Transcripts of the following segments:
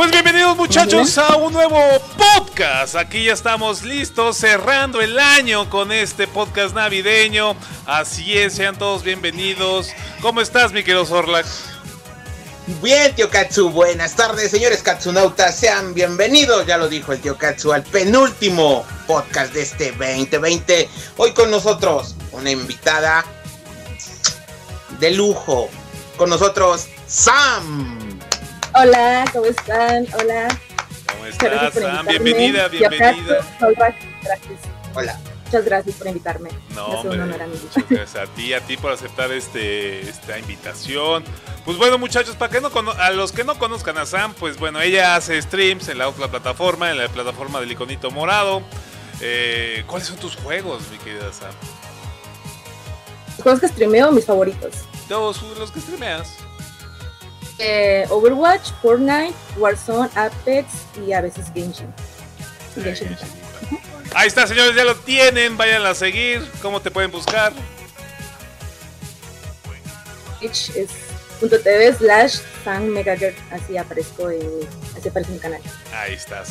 Pues bienvenidos muchachos a un nuevo podcast. Aquí ya estamos listos cerrando el año con este podcast navideño. Así es, sean todos bienvenidos. ¿Cómo estás, mi querido Zorlac? Bien, tío Katsu, buenas tardes, señores Katsunautas, sean bienvenidos, ya lo dijo el tío Katsu, al penúltimo podcast de este 2020. Hoy con nosotros una invitada de lujo, con nosotros Sam. Hola, ¿cómo están? Hola. ¿Cómo estás, Sam? Bienvenida, bienvenida. Hola. Muchas gracias por invitarme. No, hombre, muchas gracias a ti, a ti por aceptar este, esta invitación. Pues bueno, muchachos, para que no a los que no conozcan a Sam, pues bueno, ella hace streams en la otra plataforma, en la plataforma del iconito morado. Eh, ¿Cuáles son tus juegos, mi querida Sam? Los juegos que streameo, mis favoritos. Todos los que streameas. Eh, Overwatch, Fortnite, Warzone, Apex y a veces Genshin. Genshin. Ahí está, señores, ya lo tienen. Vayan a seguir. ¿Cómo te pueden buscar? Twitch es .tv slash así aparezco en, así aparece mi canal. Ahí está,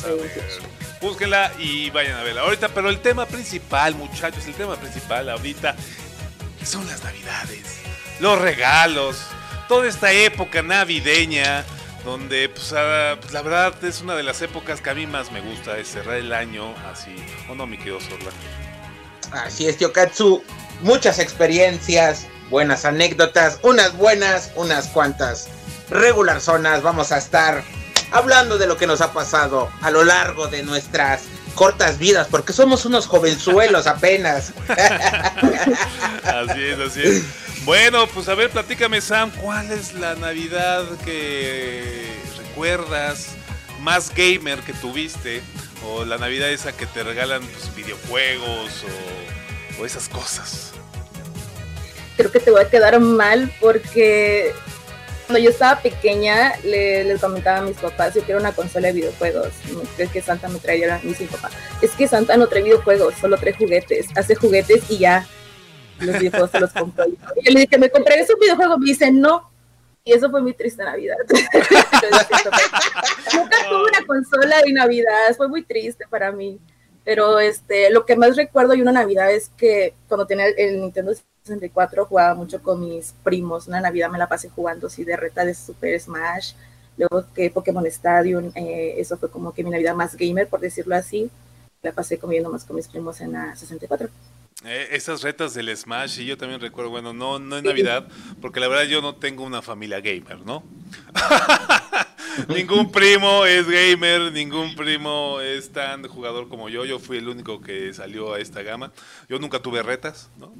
Búsquenla y vayan a verla. Ahorita, pero el tema principal, muchachos, el tema principal ahorita son las navidades, los regalos, toda esta época navideña donde pues, ah, pues, la verdad es una de las épocas que a mí más me gusta, es cerrar el año así, ¿o no, mi querido Sorla? Así es, tío Katsu, muchas experiencias, buenas anécdotas, unas buenas, unas cuantas regular zonas, vamos a estar hablando de lo que nos ha pasado a lo largo de nuestras cortas vidas, porque somos unos jovenzuelos apenas. así es, así es. Bueno, pues a ver, platícame Sam, ¿cuál es la Navidad que recuerdas más gamer que tuviste? O la Navidad esa que te regalan pues, videojuegos o, esas cosas. Creo que te voy a quedar mal porque cuando yo estaba pequeña le, les comentaba a mis papás, yo quiero una consola de videojuegos. Creo que Santa me traía a mis papá. Es que Santa no trae videojuegos, solo trae juguetes. Hace juguetes y ya los videojuegos se los compró. Y yo le dije, ¿me compré ese videojuego? Me dice, no. Y eso fue mi triste Navidad. Nunca tuve una consola de Navidad, fue muy triste para mí. Pero este, lo que más recuerdo de una Navidad es que cuando tenía el Nintendo 64 jugaba mucho con mis primos. Una Navidad me la pasé jugando así de reta de Super Smash. Luego que Pokémon Stadium, eh, eso fue como que mi Navidad más gamer, por decirlo así. La pasé comiendo más con mis primos en la 64. Eh, esas retas del Smash, y yo también recuerdo, bueno, no, no en Navidad, porque la verdad yo no tengo una familia gamer, ¿no? ningún primo es gamer, ningún primo es tan jugador como yo, yo fui el único que salió a esta gama. Yo nunca tuve retas, ¿no?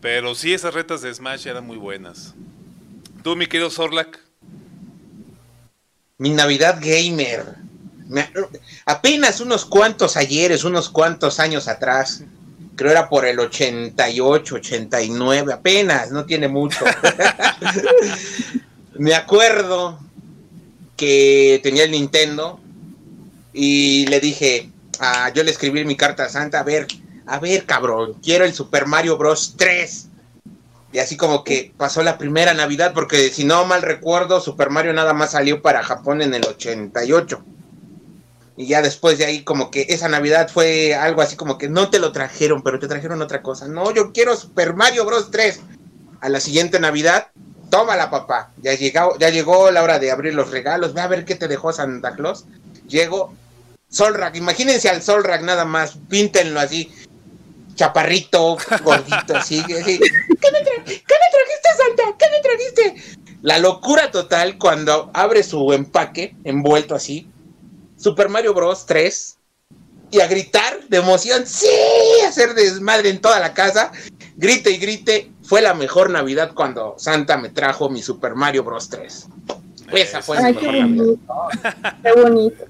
Pero sí, esas retas de Smash eran muy buenas. ¿Tú, mi querido Sorlac? Mi Navidad gamer. apenas unos cuantos ayeres, unos cuantos años atrás creo era por el 88, 89, apenas, no tiene mucho. Me acuerdo que tenía el Nintendo y le dije, ah, yo le escribí mi carta a Santa, a ver, a ver, cabrón, quiero el Super Mario Bros. 3. Y así como que pasó la primera Navidad, porque si no mal recuerdo, Super Mario nada más salió para Japón en el 88. Y ya después de ahí como que esa Navidad fue algo así como que no te lo trajeron, pero te trajeron otra cosa. No, yo quiero Super Mario Bros. 3. A la siguiente Navidad, tómala papá. Ya llegó, ya llegó la hora de abrir los regalos. Ve a ver qué te dejó Santa Claus. Llego, Solrak, imagínense al Solrak nada más, píntenlo así, chaparrito, gordito, así, ¿Qué, me ¿Qué me trajiste, Santa? ¿Qué me trajiste? La locura total cuando abre su empaque envuelto así, Super Mario Bros. 3 y a gritar de emoción, sí, hacer desmadre en toda la casa, grite y grite, fue la mejor Navidad cuando Santa me trajo mi Super Mario Bros. 3. Esa fue la mejor Navidad. Qué bonito.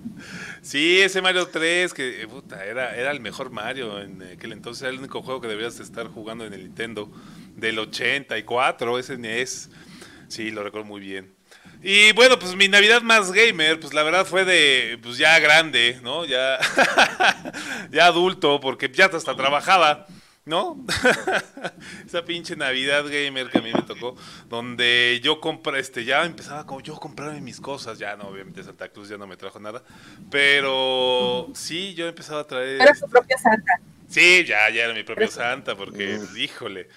Sí, ese Mario 3, que puta, era, era el mejor Mario en aquel entonces, era el único juego que deberías estar jugando en el Nintendo del 84, ese NES. Sí, lo recuerdo muy bien. Y bueno, pues mi Navidad más gamer, pues la verdad fue de, pues ya grande, ¿no? Ya, ya adulto, porque ya hasta trabajaba. ¿No? Esa pinche Navidad gamer que a mí me tocó, donde yo compré, este, ya empezaba como yo comprarme mis cosas, ya no, obviamente Santa Cruz ya no me trajo nada, pero sí, yo empezaba a traer... Era su propia Santa. Sí, ya, ya era mi propia Santa, porque, híjole,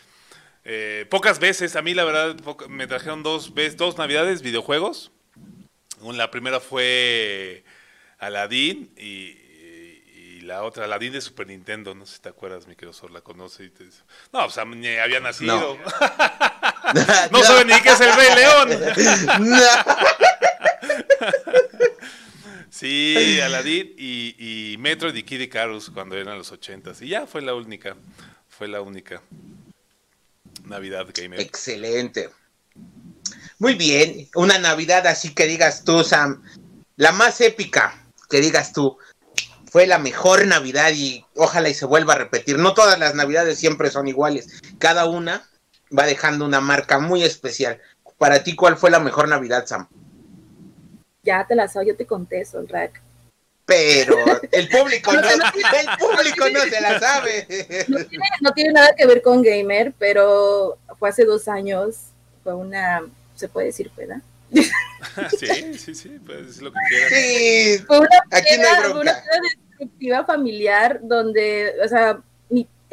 eh, pocas veces, a mí la verdad, me trajeron dos, veces, dos Navidades videojuegos, la primera fue Aladdin y, la otra, la de Super Nintendo, no sé si te acuerdas, mi querido Sor, la conoce y te dice, no, o sea, ni había nacido. No, sabe ni qué es el Rey León. sí, Aladdin y, y Metroid y Kid Icarus cuando eran los ochentas. Y ya fue la única, fue la única Navidad Gamer. Excelente. Muy bien, una Navidad así que digas tú, Sam, la más épica, que digas tú, fue la mejor Navidad y ojalá y se vuelva a repetir. No todas las Navidades siempre son iguales. Cada una va dejando una marca muy especial. Para ti, ¿cuál fue la mejor Navidad, Sam? Ya te la sabes, yo te contesto, el rack. Pero el público no, el público no se la sabe. No tiene, nada que ver con gamer, pero fue hace dos años. Fue una, se puede decir, ¿verdad? sí, sí, sí, pues lo que quieras. Sí, fue una aquí no hay familiar donde, o sea,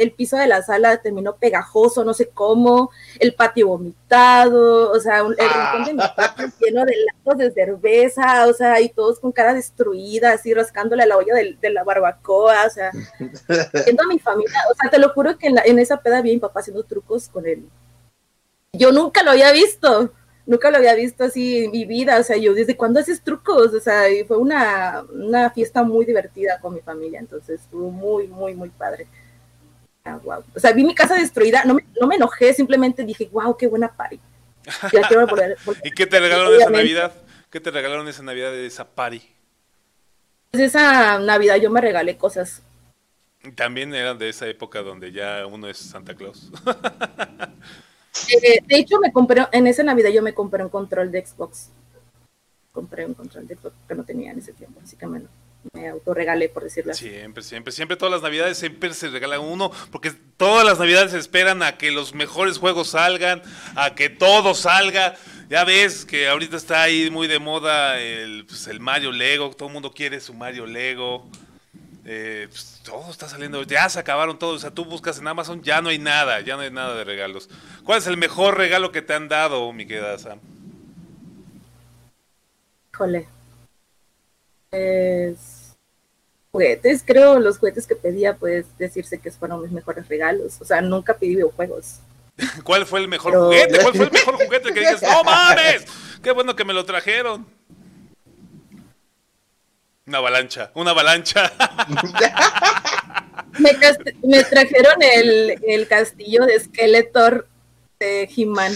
el piso de la sala terminó pegajoso, no sé cómo, el patio vomitado, o sea, el ah. rincón de mi patio lleno de latos de cerveza, o sea, y todos con cara destruida, así rascándole a la olla de, la barbacoa, o sea, viendo a mi familia, o sea, te lo juro que en, en esa peda vi a mi papá haciendo trucos con él. Yo nunca lo había visto nunca lo había visto así en mi vida, o sea, yo desde cuándo haces trucos, o sea, y fue una, fiesta muy divertida con mi familia, entonces estuvo muy, muy, muy padre. Ah, wow. O sea, vi mi casa destruida, no me, no me enojé, simplemente dije, wow, qué buena party. ¿Y qué te regalaron esa Navidad? ¿Qué te regalaron esa Navidad de esa party? Pues esa Navidad yo me regalé cosas. También eran de esa época donde ya uno es Santa Claus. Eh, de hecho, me compré, en esa Navidad yo me compré un control de Xbox. Compré un control de Xbox que no tenía en ese tiempo, así que me, me autorregalé, por decirlo así. Siempre, siempre, siempre todas las Navidades siempre se regala uno, porque todas las Navidades esperan a que los mejores juegos salgan, a que todo salga. Ya ves que ahorita está ahí muy de moda el, pues, el Mario Lego, todo el mundo quiere su Mario Lego. Eh, pues, todo está saliendo, ya se acabaron todos. O sea, tú buscas en Amazon, ya no hay nada, ya no hay nada de regalos. ¿Cuál es el mejor regalo que te han dado, mi querida Sam? Híjole. Pues, juguetes, creo, los juguetes que pedía, pues decirse que fueron mis mejores regalos. O sea, nunca pedí videojuegos. ¿Cuál fue el mejor juguete? ¿Cuál fue el mejor juguete que dices, no mames? Qué bueno que me lo trajeron. Una avalancha, una avalancha. me, trajeron el, castillo de Skeletor de He-Man.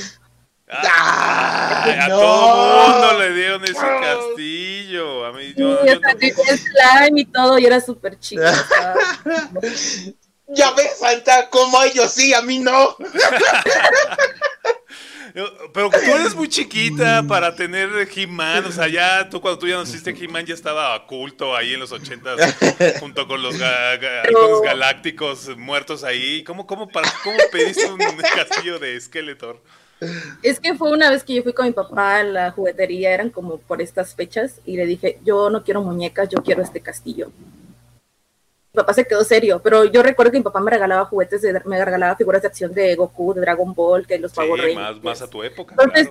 A todo mundo le dieron ese castillo. A mí, yo, slime y todo, y era súper chido. ya ves, Santa, como ellos sí, a mí no. Pero tú eres muy chiquita para tener He-Man. O sea, ya tú cuando tú ya naciste, He-Man ya estaba oculto ahí en los 80 junto con los galácticos muertos ahí. ¿Cómo, cómo, para, cómo pediste un castillo de Skeletor? Es que fue una vez que yo fui con mi papá a la juguetería, eran como por estas fechas, y le dije, yo no quiero muñecas, yo quiero este castillo mi papá se quedó serio, pero yo recuerdo que mi papá me regalaba juguetes, me regalaba figuras de acción de Goku, de Dragon Ball, que los Power sí, Más, más a tu época. Entonces,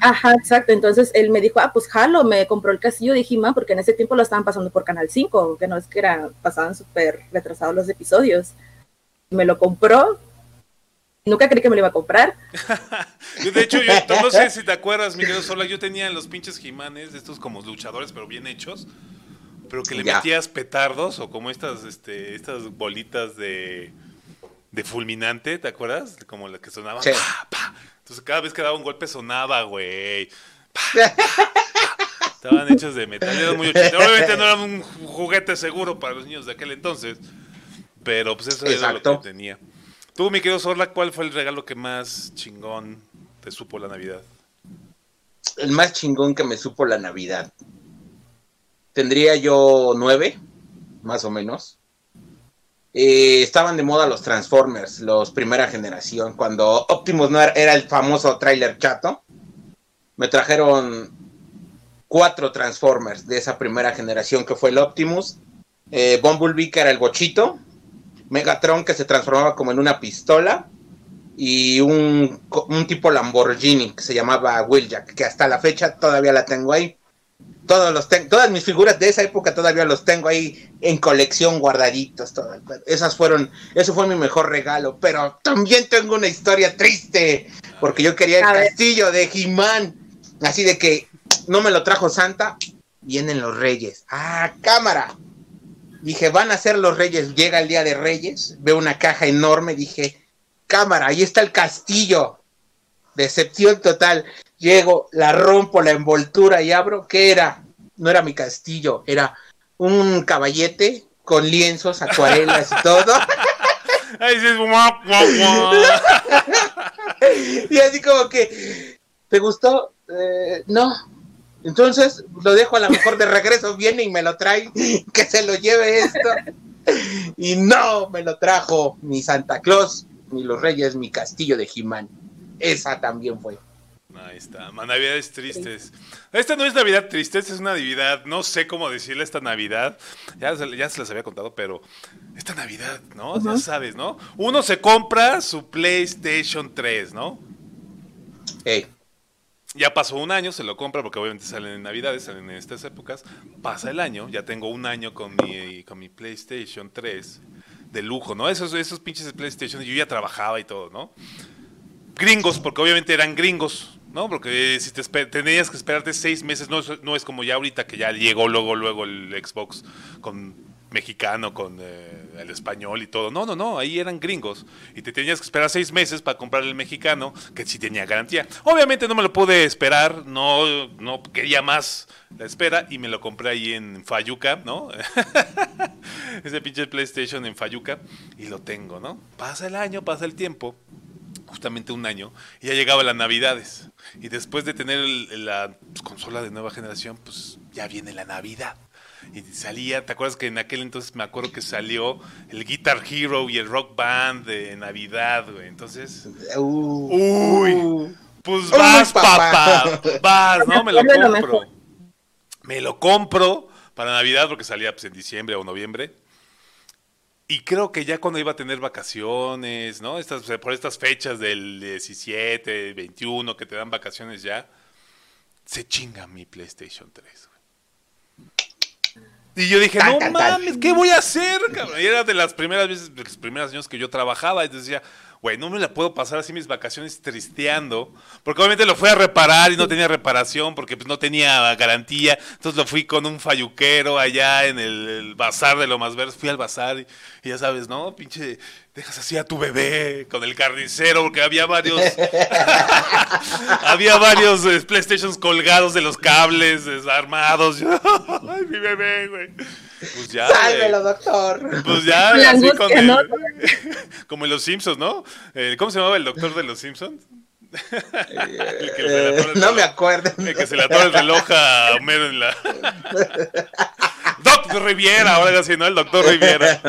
Ajá, exacto. Entonces él me dijo, ah, pues jalo, me compró el castillo de he porque en ese tiempo lo estaban pasando por Canal 5, que no es que era, pasaban súper retrasados los episodios. Me lo compró. Nunca creí que me lo iba a comprar. de hecho, yo no sé si te acuerdas, Miguel Sola, yo tenía los pinches Jimanes, estos como luchadores, pero bien hechos pero que le metías petardos o como estas, este, estas bolitas de, de fulminante, ¿te acuerdas? Como las que sonaban. Entonces cada vez que daba un golpe sonaba, güey. Estaban hechos de metal, eran muy Obviamente no eran un juguete seguro para los niños de aquel entonces, pero pues eso era lo que tenía. Tú, mi querido Sorla, ¿cuál fue el regalo que más chingón te supo la Navidad? El más chingón que me supo la Navidad tendría yo nueve, más o menos. eh, estaban de moda los Transformers, los primera generación, cuando Optimus no era, el famoso trailer chato. Me trajeron cuatro Transformers de esa primera generación que fue el Optimus, eh, Bumblebee que era el bochito, Megatron que se transformaba como en una pistola y un, un tipo Lamborghini que se llamaba Wheeljack, que hasta la fecha todavía la tengo ahí. Todos los todas mis figuras de esa época todavía los tengo ahí en colección guardaditos. Todo. Esas fueron, eso fue mi mejor regalo. Pero también tengo una historia triste, porque yo quería el castillo de He-Man. Así de que no me lo trajo Santa, vienen los reyes. Ah, cámara. Dije, van a ser los reyes. Llega el día de reyes, veo una caja enorme, dije, cámara, ahí está el castillo. Decepción total. Llego, la rompo, la envoltura y abro. ¿Qué era? No era mi castillo, era un caballete con lienzos, acuarelas y todo. y así como que, ¿te gustó? Eh, no. Entonces lo dejo a lo mejor de regreso, viene y me lo trae, que se lo lleve esto. Y no me lo trajo ni Santa Claus, ni los Reyes, mi castillo de Jimán. Esa también fue. Ahí está, Navidades tristes. Esta no es Navidad triste, esta es una Navidad, no sé cómo decirle esta Navidad, ya, ya se las había contado, pero esta Navidad, ¿no? Ya sabes, ¿no? Uno se compra su PlayStation 3, ¿no? Ya pasó un año, se lo compra porque obviamente salen en Navidades, salen en estas épocas. Pasa el año, ya tengo un año con mi, con mi PlayStation 3 de lujo, ¿no? Esos, esos pinches de PlayStation, yo ya trabajaba y todo, ¿no? Gringos, porque obviamente eran gringos, ¿no? Porque si te tenías que esperarte seis meses, no no es como ya ahorita que ya llegó luego, luego el Xbox con mexicano, con eh, el español y todo. No, no, no, ahí eran gringos. Y te tenías que esperar seis meses para comprar el mexicano, que sí tenía garantía. Obviamente no me lo pude esperar, no, no quería más la espera y me lo compré ahí en Fayuca, ¿no? Ese pinche PlayStation en Fayuca y lo tengo, ¿no? Pasa el año, pasa el tiempo justamente un año, y ya llegaba las navidades. Y después de tener la consola de nueva generación, pues ya viene la Navidad y salía, ¿te acuerdas que en aquel entonces me acuerdo que salió el Guitar Hero y el Rock Band de Navidad, güey? Entonces, uh. uy, pues vas, papá. vas, ¿no? Me lo compro. Me lo compro para Navidad porque salía pues, en diciembre o noviembre. Y creo que ya cuando iba a tener vacaciones, ¿no? Estas, por estas fechas del 17, 21 que te dan vacaciones ya, se chinga mi PlayStation 3. Y yo dije, no mames, ¿qué voy a hacer? Cabrón? Y era de las primeras veces, de los primeros años que yo trabajaba. Y decía, güey, no me la puedo pasar así mis vacaciones tristeando. Porque obviamente lo fui a reparar y no tenía reparación porque pues no tenía garantía. Entonces lo fui con un falluquero allá en el, bazar de lo más verde. Fui al bazar y, y, ya sabes, ¿no? Pinche dejas así a tu bebé con el carnicero, porque había varios. había varios eh, PlayStations colgados de los cables, desarmados. Ay, mi bebé, güey. Pues ya. Sálvelo, doctor. Pues ya, así con el, como en los Simpsons, ¿no? Eh, ¿Cómo se llamaba el doctor de los Simpsons? Eh, no me acuerdo. El que se le atora el reloj a Homero en la. Doctor Riviera, ahora así, ¿no? El doctor Riviera.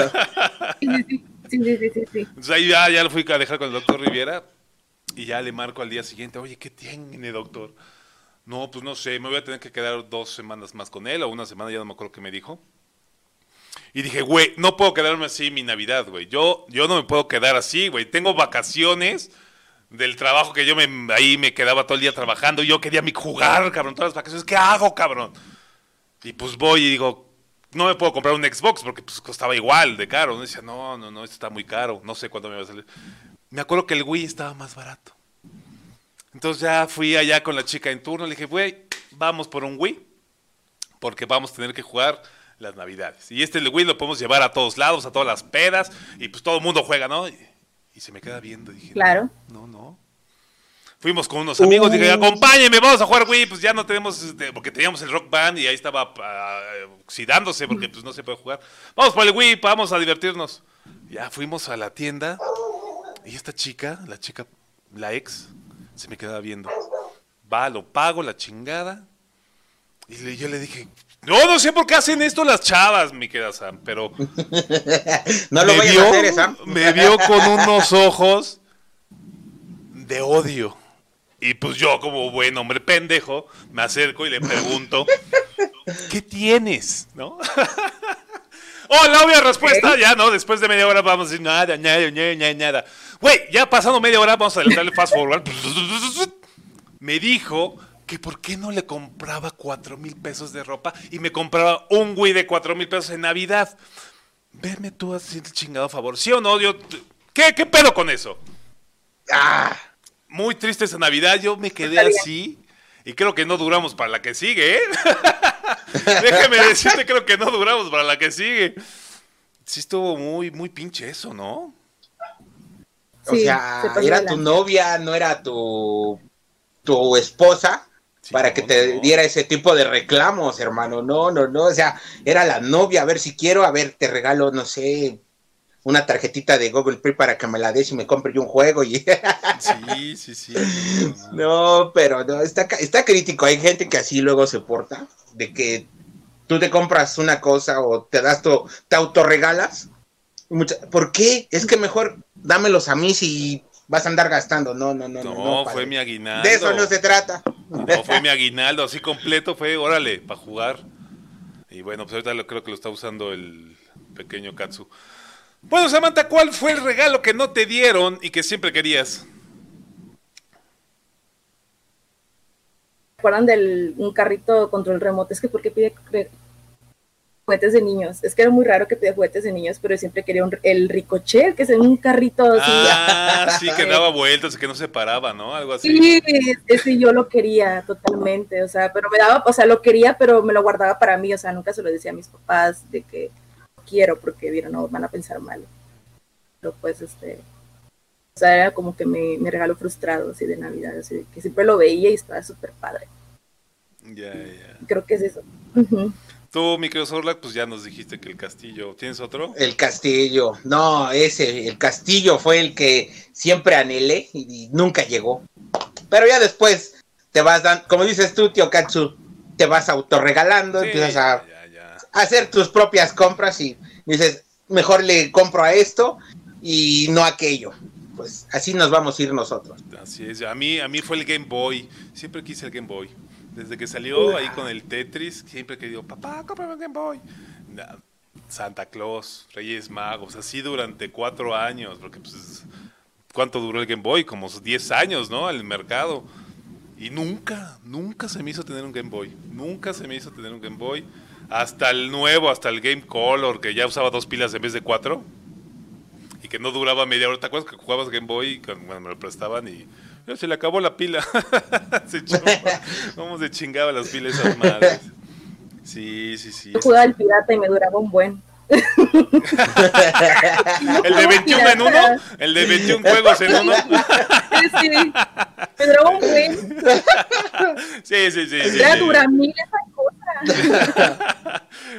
Entonces ahí ya, ya lo fui a dejar con el doctor Riviera y ya le marco al día siguiente, oye, ¿qué tiene, doctor? No, pues no sé, me voy a tener que quedar dos semanas más con él o una semana, ya no me acuerdo qué me dijo. Y dije, güey, no puedo quedarme así mi Navidad, güey. Yo, yo no me puedo quedar así, güey. Tengo vacaciones del trabajo que yo me, ahí me quedaba todo el día trabajando. Yo quería jugar, cabrón, todas las vacaciones. ¿Qué hago, cabrón? Y pues voy y digo, no me puedo comprar un Xbox porque pues costaba igual de caro. No decía, no, no, no, esto está muy caro, no sé cuándo me va a salir. Me acuerdo que el Wii estaba más barato. Entonces ya fui allá con la chica en turno, le dije, güey, vamos por un Wii, porque vamos a tener que jugar las navidades. Y este Wii lo podemos llevar a todos lados, a todas las pedas, y pues todo el mundo juega, ¿no? Y, se me queda viendo, dije, claro. no, no, Fuimos con unos amigos, dije, acompáñenme, vamos a jugar Wii, pues ya no tenemos, este, porque teníamos el Rock Band y ahí estaba uh, oxidándose porque pues no se puede jugar. Vamos por el Wii, vamos a divertirnos. Ya fuimos a la tienda y esta chica, la chica, la ex, se me quedaba viendo. Va, lo pago, la chingada. Y yo le dije, no, no sé por qué hacen esto las chavas, mi querida Sam, pero. no lo voy a hacer, Sam. me vio con unos ojos de odio. Y pues yo, como buen hombre pendejo, me acerco y le pregunto, ¿qué tienes? ¿No? oh, la obvia respuesta, ya no, después de media hora vamos a decir nada, nada, nada, nada. Güey, ya pasando media hora vamos a adelantarle fast forward. Me dijo que por qué no le compraba cuatro mil pesos de ropa y me compraba un Wii de cuatro mil pesos en Navidad. Verme tú así el chingado favor. ¿Sí o no? Yo, ¿qué, ¿Qué pedo con eso? Ah. Muy triste esa Navidad. Yo me quedé así. Y creo que no duramos para la que sigue, ¿eh? Déjame decirte, creo que no duramos para la que sigue. Sí estuvo muy, muy pinche eso, ¿no? o sea, era tu novia, no era tu, tu esposa para que te diera ese tipo de reclamos, hermano. No, no, no. O sea, era la novia. A ver si quiero, a ver, te regalo, no sé, una tarjetita de Google Play para que me la des y me compre yo un juego. Y... sí, sí, sí. No, pero no, está, está crítico. Hay gente que así luego se porta, de que tú te compras una cosa o te das tu, te autorregalas. ¿Por qué? Es que mejor dámelos a mí si vas a andar gastando. No, no, no. No, no, fue mi aguinaldo. De eso no se trata. No, fue mi aguinaldo, así completo, fue, órale, para jugar. Y bueno, pues ahorita creo que lo está usando el pequeño Katsu. Bueno, Samantha, ¿cuál fue el regalo que no te dieron y que siempre querías? ¿Recuerdan del un carrito control remoto? Es que ¿por qué pide juguetes de niños. Es que era muy raro que pedía juguetes de niños, pero siempre quería el ricochet, que es un carrito así. Ah, sí, que daba vueltas, que no se paraba, ¿no? Algo así. Sí, ese yo lo quería totalmente, o sea, pero me daba, o sea, lo quería, pero me lo guardaba para mí, o sea, nunca se lo decía a mis papás de que quiero porque vieron, no, van a pensar mal. Pero pues, este, o sea, era como que me, me regalo frustrado así de Navidad, así que siempre lo veía y estaba súper padre. Ya, ya. Creo que es eso. Tú, mi querido pues ya nos dijiste que el castillo. ¿Tienes otro? El castillo. No, ese, el castillo fue el que siempre anhelé y, nunca llegó. Pero ya después te vas dando, como dices tú, tío Katsu, te vas autorregalando, empiezas a, hacer tus propias compras y dices, mejor le compro a esto y no a aquello. Pues así nos vamos a ir nosotros. Así es. A mí, a mí fue el Game Boy. Siempre quise el Game Boy. Desde que salió ahí con el Tetris, siempre que digo, papá, cómprame un Game Boy. Santa Claus, Reyes Magos, así durante cuatro años, porque pues, ¿cuánto duró el Game Boy? Como 10 años, ¿no? Al mercado. Y nunca, nunca se me hizo tener un Game Boy. Nunca se me hizo tener un Game Boy. Hasta el nuevo, hasta el Game Color, que ya usaba dos pilas en vez de cuatro. Y que no duraba media hora. ¿Te acuerdas que jugabas Game Boy? Cuando me lo prestaban y se le acabó la pila. se ¿Cómo se chingaba las pilas esas madres? Sí, sí, sí. Yo jugaba el pirata y me duraba un buen. ¿El de 21 en uno? ¿El de 21 juegos en uno? sí, me duraba un buen. Sí, sí, sí. Era sí, mil esa cosa.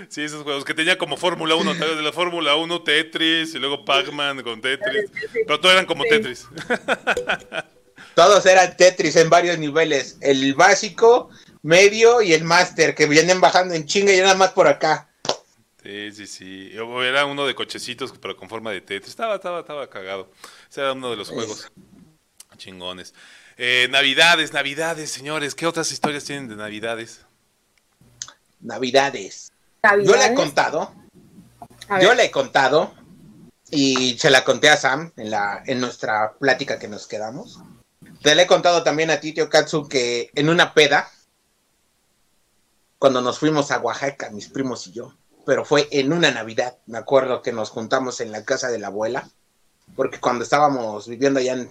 Sí, esos juegos que tenía como Fórmula 1, de la Fórmula 1, Tetris y luego Pac-Man con Tetris. Pero todos eran como Tetris. Todos eran Tetris en varios niveles. El básico, medio y el máster, que vienen bajando en chinga y nada más por acá. Sí, sí, sí. Era uno de cochecitos, pero con forma de Tetris. Estaba, estaba, estaba cagado. Ese era uno de los juegos chingones. Eh, navidades, navidades, señores. ¿Qué otras historias tienen de navidades? Navidades. Yo le he contado. Yo le he contado. Y se la conté a Sam en, la, en nuestra plática que nos quedamos. Te le he contado también a ti, Tio Katsu, que en una peda, cuando nos fuimos a Oaxaca, mis primos y yo, pero fue en una Navidad, me acuerdo que nos juntamos en la casa de la abuela, porque cuando estábamos viviendo allá en,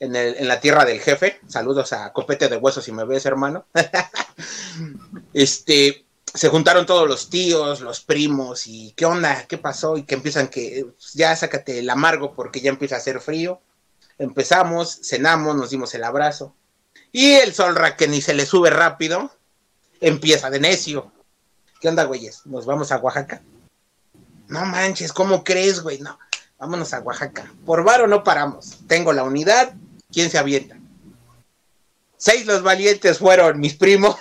en, la tierra del jefe, saludos a Copete de Huesos si me ves, hermano, este, se juntaron todos los tíos, los primos, y qué onda, qué pasó, y que empiezan que ya sácate el amargo porque ya empieza a hacer frío Empezamos, cenamos, nos dimos el abrazo. Y el Solra, que ni se le sube rápido, empieza de necio. ¿Qué onda, güeyes? ¿Nos vamos a Oaxaca? No manches, ¿cómo crees, güey? No, vámonos a Oaxaca. Por varo no paramos. Tengo la unidad, ¿quién se avienta? seis los valientes fueron mis primos.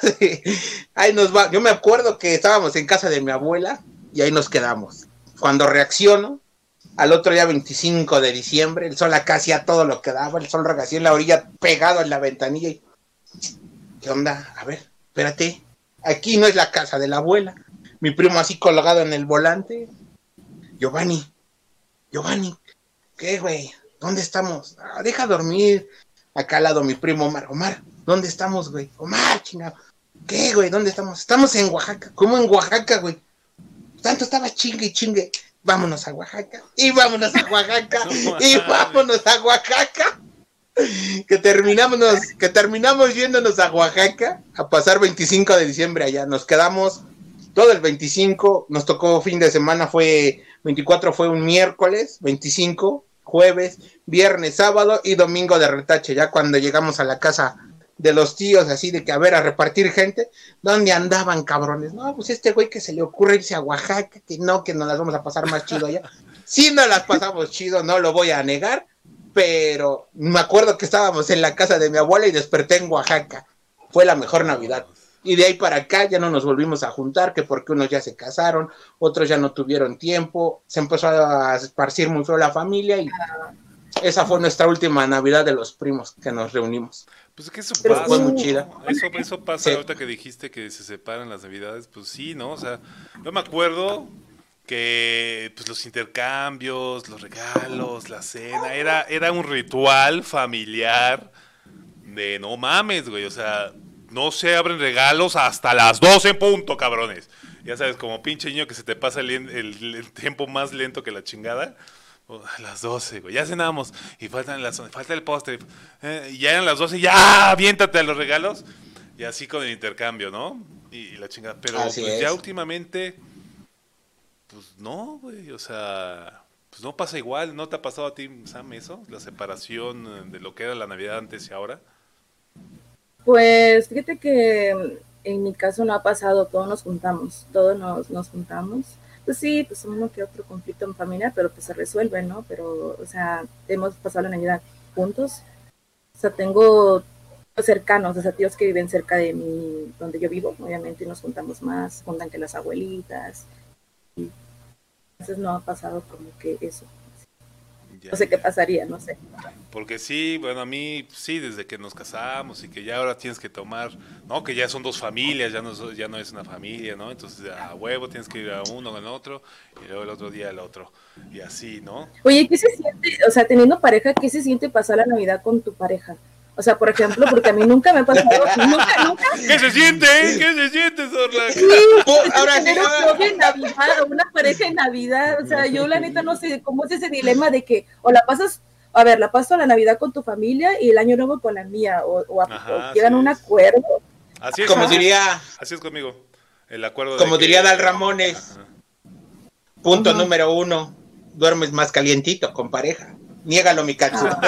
ahí nos va. Yo me acuerdo que estábamos en casa de mi abuela y ahí nos quedamos. Cuando reacciono, al otro día 25 de diciembre, el sol acá hacía todo lo que daba, el sol regacía en la orilla pegado en la ventanilla y ¿qué onda? A ver, espérate, aquí no es la casa de la abuela. Mi primo así colgado en el volante. Giovanni, Giovanni, ¿qué güey? ¿Dónde estamos? Ah, deja dormir. Acá al lado mi primo Omar. Omar, ¿dónde estamos, güey? Omar, chingado. ¿Qué, güey? ¿Dónde estamos? Estamos en Oaxaca. ¿Cómo en Oaxaca, güey? Tanto estaba chingue y chingue. Vámonos a Oaxaca. Y vámonos a Oaxaca. y vámonos a Oaxaca. Que terminamos, que terminamos yéndonos a Oaxaca a pasar 25 de diciembre allá. Nos quedamos todo el 25. Nos tocó fin de semana, fue 24 fue un miércoles, 25 jueves, viernes, sábado y domingo de retache. Ya cuando llegamos a la casa de los tíos, así de que a ver, a repartir gente, ¿dónde andaban cabrones? No, pues este güey que se le ocurre irse a Oaxaca, que no, que nos las vamos a pasar más chido allá. Sí, no las pasamos chido, no lo voy a negar, pero me acuerdo que estábamos en la casa de mi abuela y desperté en Oaxaca. Fue la mejor Navidad. Y de ahí para acá ya no nos volvimos a juntar, que porque unos ya se casaron, otros ya no tuvieron tiempo, se empezó a esparcir mucho la familia y esa fue nuestra última Navidad de los primos que nos reunimos. Pues que eso pasa. Fue muy chida. Eso, eso pasa ahorita que dijiste que se separan las Navidades, pues sí, ¿no? O sea, yo me acuerdo que pues los intercambios, los regalos, la cena, era, era un ritual familiar de no mames, güey, o sea, no se abren regalos hasta las 12 en punto, cabrones. Ya sabes, como pinche niño que se te pasa el, tiempo más lento que la chingada. A las 12, güey. Ya cenamos. Y faltan las, falta el postre. Eh, y ya eran las 12. Ya, aviéntate a los regalos. Y así con el intercambio, ¿no? Y, la chingada. Pero pues, ya últimamente. Pues no, güey. O sea. Pues no pasa igual. ¿No te ha pasado a ti, Sam, eso? La separación de lo que era la Navidad antes y ahora. Pues fíjate que en mi caso no ha pasado, todos nos juntamos, todos nos, nos juntamos. Pues sí, pues uno que otro conflicto en familia, pero pues se resuelve, ¿no? Pero, o sea, hemos pasado la Navidad juntos. O sea, tengo cercanos, o sea, tíos que viven cerca de mí, donde yo vivo, obviamente, y nos juntamos más, juntan que las abuelitas. Y entonces no ha pasado como que eso no sé qué pasaría, no sé. Porque sí, bueno, a mí sí, desde que nos casamos y que ya ahora tienes que tomar, ¿no? Que ya son dos familias, ya no, ya no es una familia, ¿no? Entonces a huevo tienes que ir a uno al otro y luego el otro día al otro. Y así, ¿no? Oye, ¿qué se siente, o sea, teniendo pareja, qué se siente pasar la Navidad con tu pareja? O sea, por ejemplo, porque a mí nunca me ha pasado, nunca, nunca. ¿Qué se siente? ¿Qué se siente, Zorla? Sí, ahora sí. en Navidad, una pareja en Navidad, o sea, yo la neta no sé cómo es ese dilema de que o la pasas, a ver, la paso la Navidad con tu familia y el año nuevo con la mía, o, o, llegan a un acuerdo. Así es. Como diría. Así es conmigo. El acuerdo. Como diría Dal Ramones. Punto número uno. Duermes más calientito con pareja. Niégalo, mi cacho.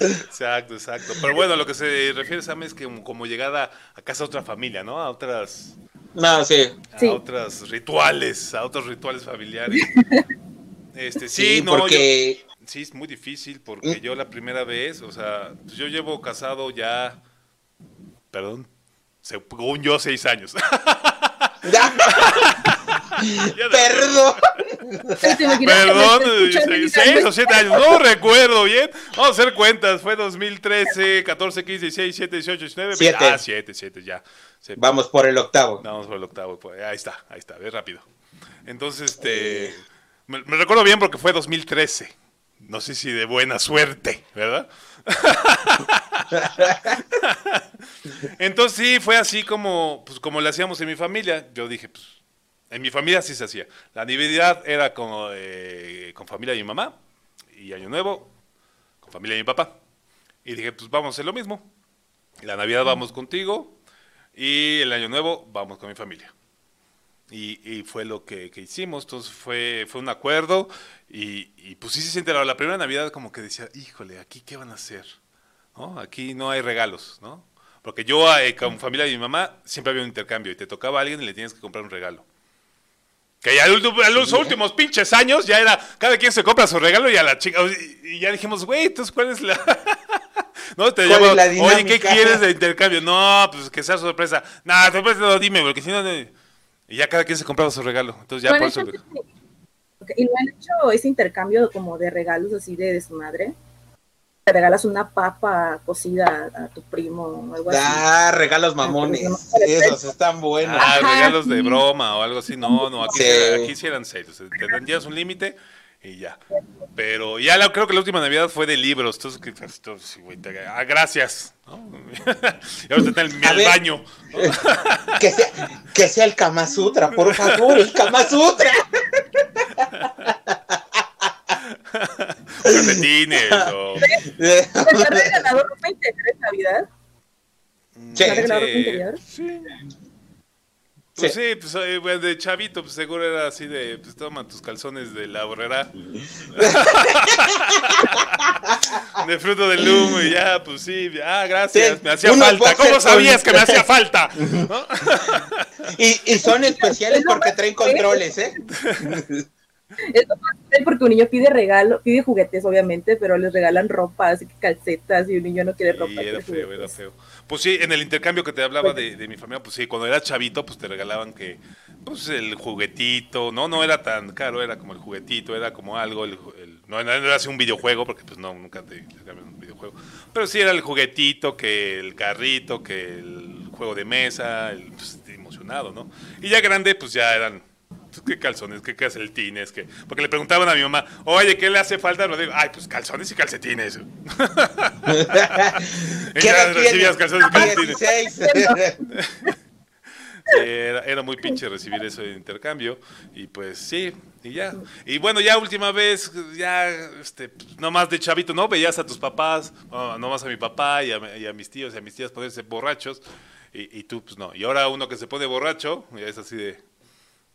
exacto, exacto. Pero bueno, lo que se refiere, Sam, es que como, llegada a casa a otra familia, ¿no? A otras. No, sí. A otras rituales, a otros rituales familiares. Este, sí, no, porque... sí, es muy difícil porque mm. yo la primera vez, o sea, pues yo llevo casado ya, perdón, según yo, seis años. Perdón. Perdón, seis o siete años, no recuerdo bien. Vamos a hacer cuentas, fue 2013, 14, 15, 16, 17, 18, 19, 20. Ah, 7, 7, ya. Vamos por el octavo. Vamos por el octavo, pues, ahí está, ahí está, ve rápido. Entonces, este, me, me, recuerdo bien porque fue 2013. No sé si de buena suerte, ¿verdad? Entonces sí, fue así como, pues, como le hacíamos en mi familia. Yo dije, pues, en mi familia sí se hacía. La Navidad era con, eh, con familia de mi mamá y Año Nuevo con familia de mi papá. Y dije, pues vamos a hacer lo mismo. La Navidad vamos contigo y el Año Nuevo vamos con mi familia. Y, fue lo que, hicimos, entonces fue, fue un acuerdo y, y pues sí se enteró. La primera Navidad como que decía, híjole, aquí qué van a hacer. Aquí no hay regalos, ¿no? Porque yo eh, con familia de mi mamá siempre había un intercambio y te tocaba a alguien y le tienes que comprar un regalo. Que ya en los últimos pinches años ya era, cada quien se compra su regalo y a la chica, y ya dijimos, güey, entonces cuál es la... No, te llamo, oye, ¿qué quieres de intercambio? No, pues que sea sorpresa. Nah, sorpresa no, dime, porque si no... Y ya cada quien se compraba su regalo. Entonces ya por eso... Y no han hecho ese intercambio como de regalos así de, su madre. Te regalas una papa cocida a tu primo o algo así. Ah, regalos mamones. Esos están buenos. Ah, regalos de broma o algo así. No, no, aquí, sí. aquí sí eran serios. Te tendrías un límite y ya. Pero ya creo que la última Navidad fue de libros. Entonces, que, ah, gracias. ¿no? y ahora está en el baño. que, sea, que sea el Kama Sutra, por favor, el Kama Sutra. Calcetines o... ¿Te has regalado ropa interior en Navidad? ¿Te has regalado ropa interior? Sí. Pues sí, pues eh, de chavito, pues seguro era así de, pues toma tus calzones de la borrera. de fruto del humo y ya, pues sí, ah, gracias, me hacía falta. ¿Cómo sabías que me hacía falta? y, y son especiales porque traen controles, ¿eh? Es porque un niño pide regalo, pide juguetes, obviamente, pero les regalan ropa, así que calcetas, y un niño no quiere ropa. era feo, era feo. Pues sí, en el intercambio que te hablaba de, de, mi familia, pues sí, cuando era chavito, pues te regalaban que, pues el juguetito, no, no era tan caro, era como el juguetito, era como algo, el, no, era así un videojuego, porque pues no, nunca te intercambian un videojuego, pero sí era el juguetito, que el carrito, que el juego de mesa, el, pues, emocionado, ¿no? Y ya grande, pues ya eran ¿Qué calzones? ¿Qué calcetines? ¿Qué? Porque le preguntaban a mi mamá, oye, ¿qué le hace falta? digo, ay, pues calzones y calcetines. ¿Qué recibías calzones y calcetines. era, era, muy pinche recibir eso de intercambio. Y pues sí, y ya. Y bueno, ya última vez, ya, este, no más de chavito, ¿no? Veías a tus papás, no, más a mi papá y a, y a, mis tíos y a mis tías ponerse borrachos. Y, y, tú, pues no. Y ahora uno que se pone borracho, ya es así de,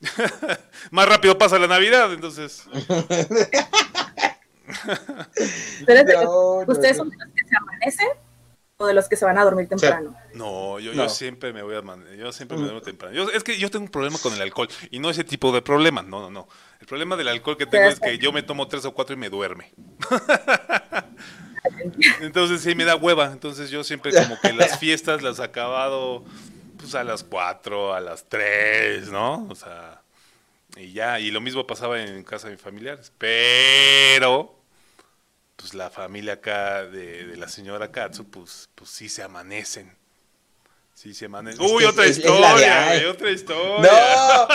Más rápido pasa la Navidad, entonces. ¿Ustedes son de los que se amanecen o de los que se van a dormir temprano? No, yo, yo siempre me voy a yo siempre me duermo temprano. es que yo tengo un problema con el alcohol y no ese tipo de problema, no, no, no. El problema del alcohol que tengo es que yo me tomo tres o cuatro y me duerme. Entonces sí me da hueva, entonces yo siempre como que las fiestas las he acabado pues a las 4, a las 3, ¿no? O sea, y ya, y lo mismo pasaba en casa de mis familiares. Pero, pues la familia acá de, la señora Katsu, pues, pues sí se amanecen. Sí se amanecen. Uy, otra historia, otra historia. No,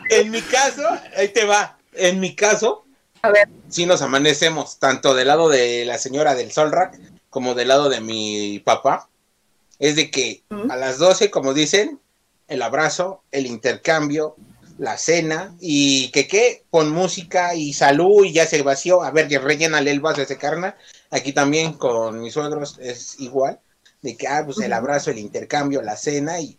en mi caso, ahí te va. En mi caso, a ver. sí nos amanecemos, tanto del lado de la señora del Solrack como del lado de mi papá es de que a las 12, como dicen, el abrazo, el intercambio, la cena y que qué, con música y salud y ya se vació, a ver, que rellenale el vaso de carne. Aquí también con mis suegros es igual, de que, ah, pues el abrazo, el intercambio, la cena y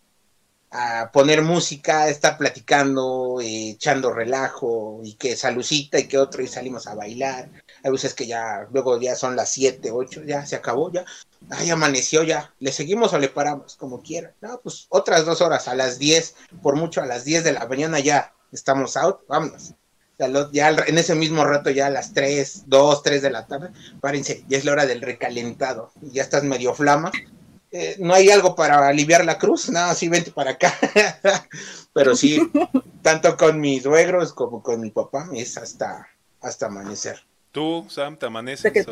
a poner música, estar platicando, eh, echando relajo y que salucita y que otro y salimos a bailar. Hay veces que ya, luego ya son las 7, 8, ya se acabó, ya, ay, amaneció ya, ¿le seguimos o le paramos? Como quiera. No, pues otras dos horas, a las 10, por mucho a las 10 de la mañana ya estamos out, vámonos. Ya, en ese mismo rato, ya a las 3, 2, 3 de la tarde, párense, ya es la hora del recalentado, ya estás medio flama. Eh, no hay algo para aliviar la cruz, no, sí, vente para acá. Pero sí, tanto con mis suegros como con mi papá, es hasta, hasta amanecer. ¿Tú, Sam, te amaneces?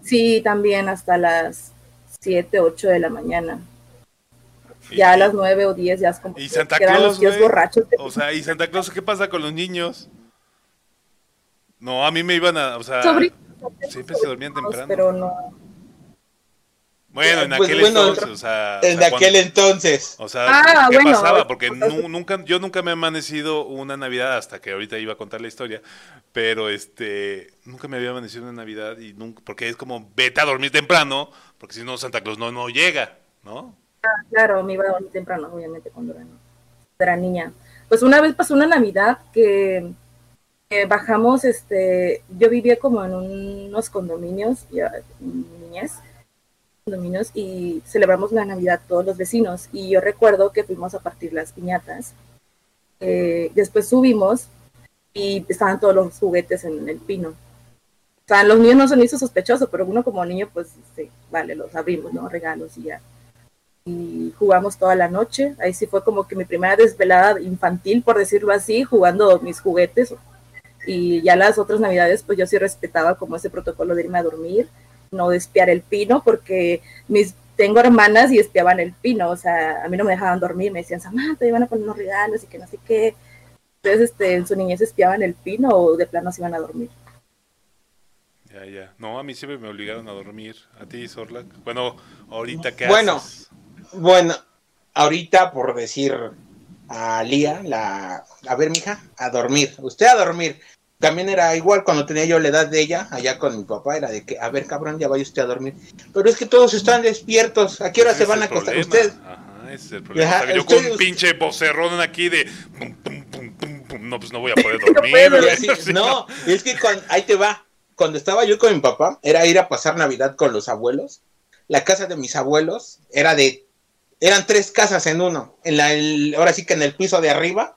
Sí, también hasta las 7, 8 de la mañana. Ya a las 9 o 10 ya es como ¿Y Santa Claus, los borrachos. O sea, ¿y Santa Claus qué pasa con los niños? No, a mí me iban a, o sea, siempre se dormían temprano. Pero no. Bueno, en pues aquel entonces, o sea, en aquel entonces. O sea, ah, ¿qué pasaba? Porque nunca, yo nunca me he amanecido una Navidad hasta que ahorita iba a contar la historia, pero este, nunca me había amanecido una Navidad y nunca, porque es como vete a dormir temprano, porque si no Santa Claus no, no llega, ¿no? Ah, claro, me iba a dormir temprano, obviamente, cuando era, niña. Pues una vez pasó una Navidad que, bajamos, este, yo vivía como en unos condominios, ya, niñez, condominios y celebramos la Navidad todos los vecinos. Y yo recuerdo que fuimos a partir las piñatas. Eh, después subimos y estaban todos los juguetes en el pino. O sea, los niños no son hizo sospechoso, pero uno como niño, pues, sí, vale, los abrimos, ¿no? Regalos y ya. Y jugamos toda la noche. Ahí sí fue como que mi primera desvelada infantil, por decirlo así, jugando mis juguetes. Y ya las otras navidades, pues yo sí respetaba como ese protocolo de irme a dormir, no de espiar el pino, porque mis tengo hermanas y espiaban el pino, o sea, a mí no me dejaban dormir, me decían, Samantha, te iban a poner unos regalos y que no sé qué. Entonces, este, en su niñez espiaban el pino o de plano se iban a dormir. Ya, ya. No, a mí siempre me obligaron a dormir. ¿A ti, Sorlac? Bueno, ahorita qué bueno, Bueno, ahorita por decir a Lía, la... A ver, mija, a dormir. Usted a dormir. También era igual cuando tenía yo la edad de ella, allá con mi papá, era de que, a ver, cabrón, ya vaya usted a dormir. Pero es que todos están despiertos. ¿A qué hora se van a acostar? Usted. Ajá, ese es el problema. yo con un pinche vocerrón aquí de. no, pues no voy a poder dormir. no, es que ahí te va cuando estaba yo con mi papá, era ir a pasar Navidad con los abuelos. La casa de mis abuelos era de, eran tres casas en uno. En la, ahora sí que en el piso de arriba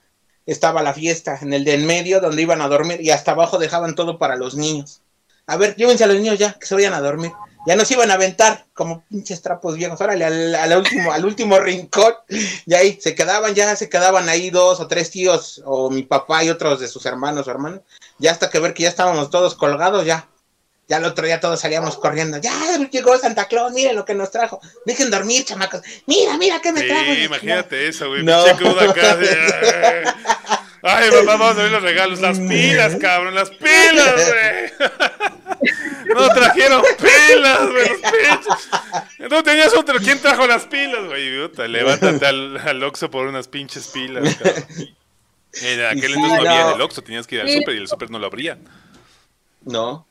estaba la fiesta, en el de en medio donde iban a dormir y hasta abajo dejaban todo para los niños. A ver, llévense a los niños ya, que se vayan a dormir. Ya nos iban a aventar como pinches trapos viejos. Órale, al, último, al último rincón. Y ahí se quedaban, ya se quedaban ahí dos o tres tíos, o mi papá y otros de sus hermanos o hermanos. Ya hasta que ver que ya estábamos todos colgados, ya. Ya el otro día todos salíamos corriendo. Ya llegó Santa Claus, miren lo que nos trajo. Dejen dormir, chamacos. Mira, mira qué me trajo. Imagínate eso, güey. No. acá Ay, papá, vamos a ver los regalos. Las pilas, cabrón, las pilas, güey. No trajeron pilas, güey, los pinches. No tenías otro. ¿Quién trajo las pilas, güey? levántate al, al Oxxo por unas pinches pilas, cabrón. En aquel entonces no había el Oxxo, tenías que ir al súper y el súper no lo abrían. No.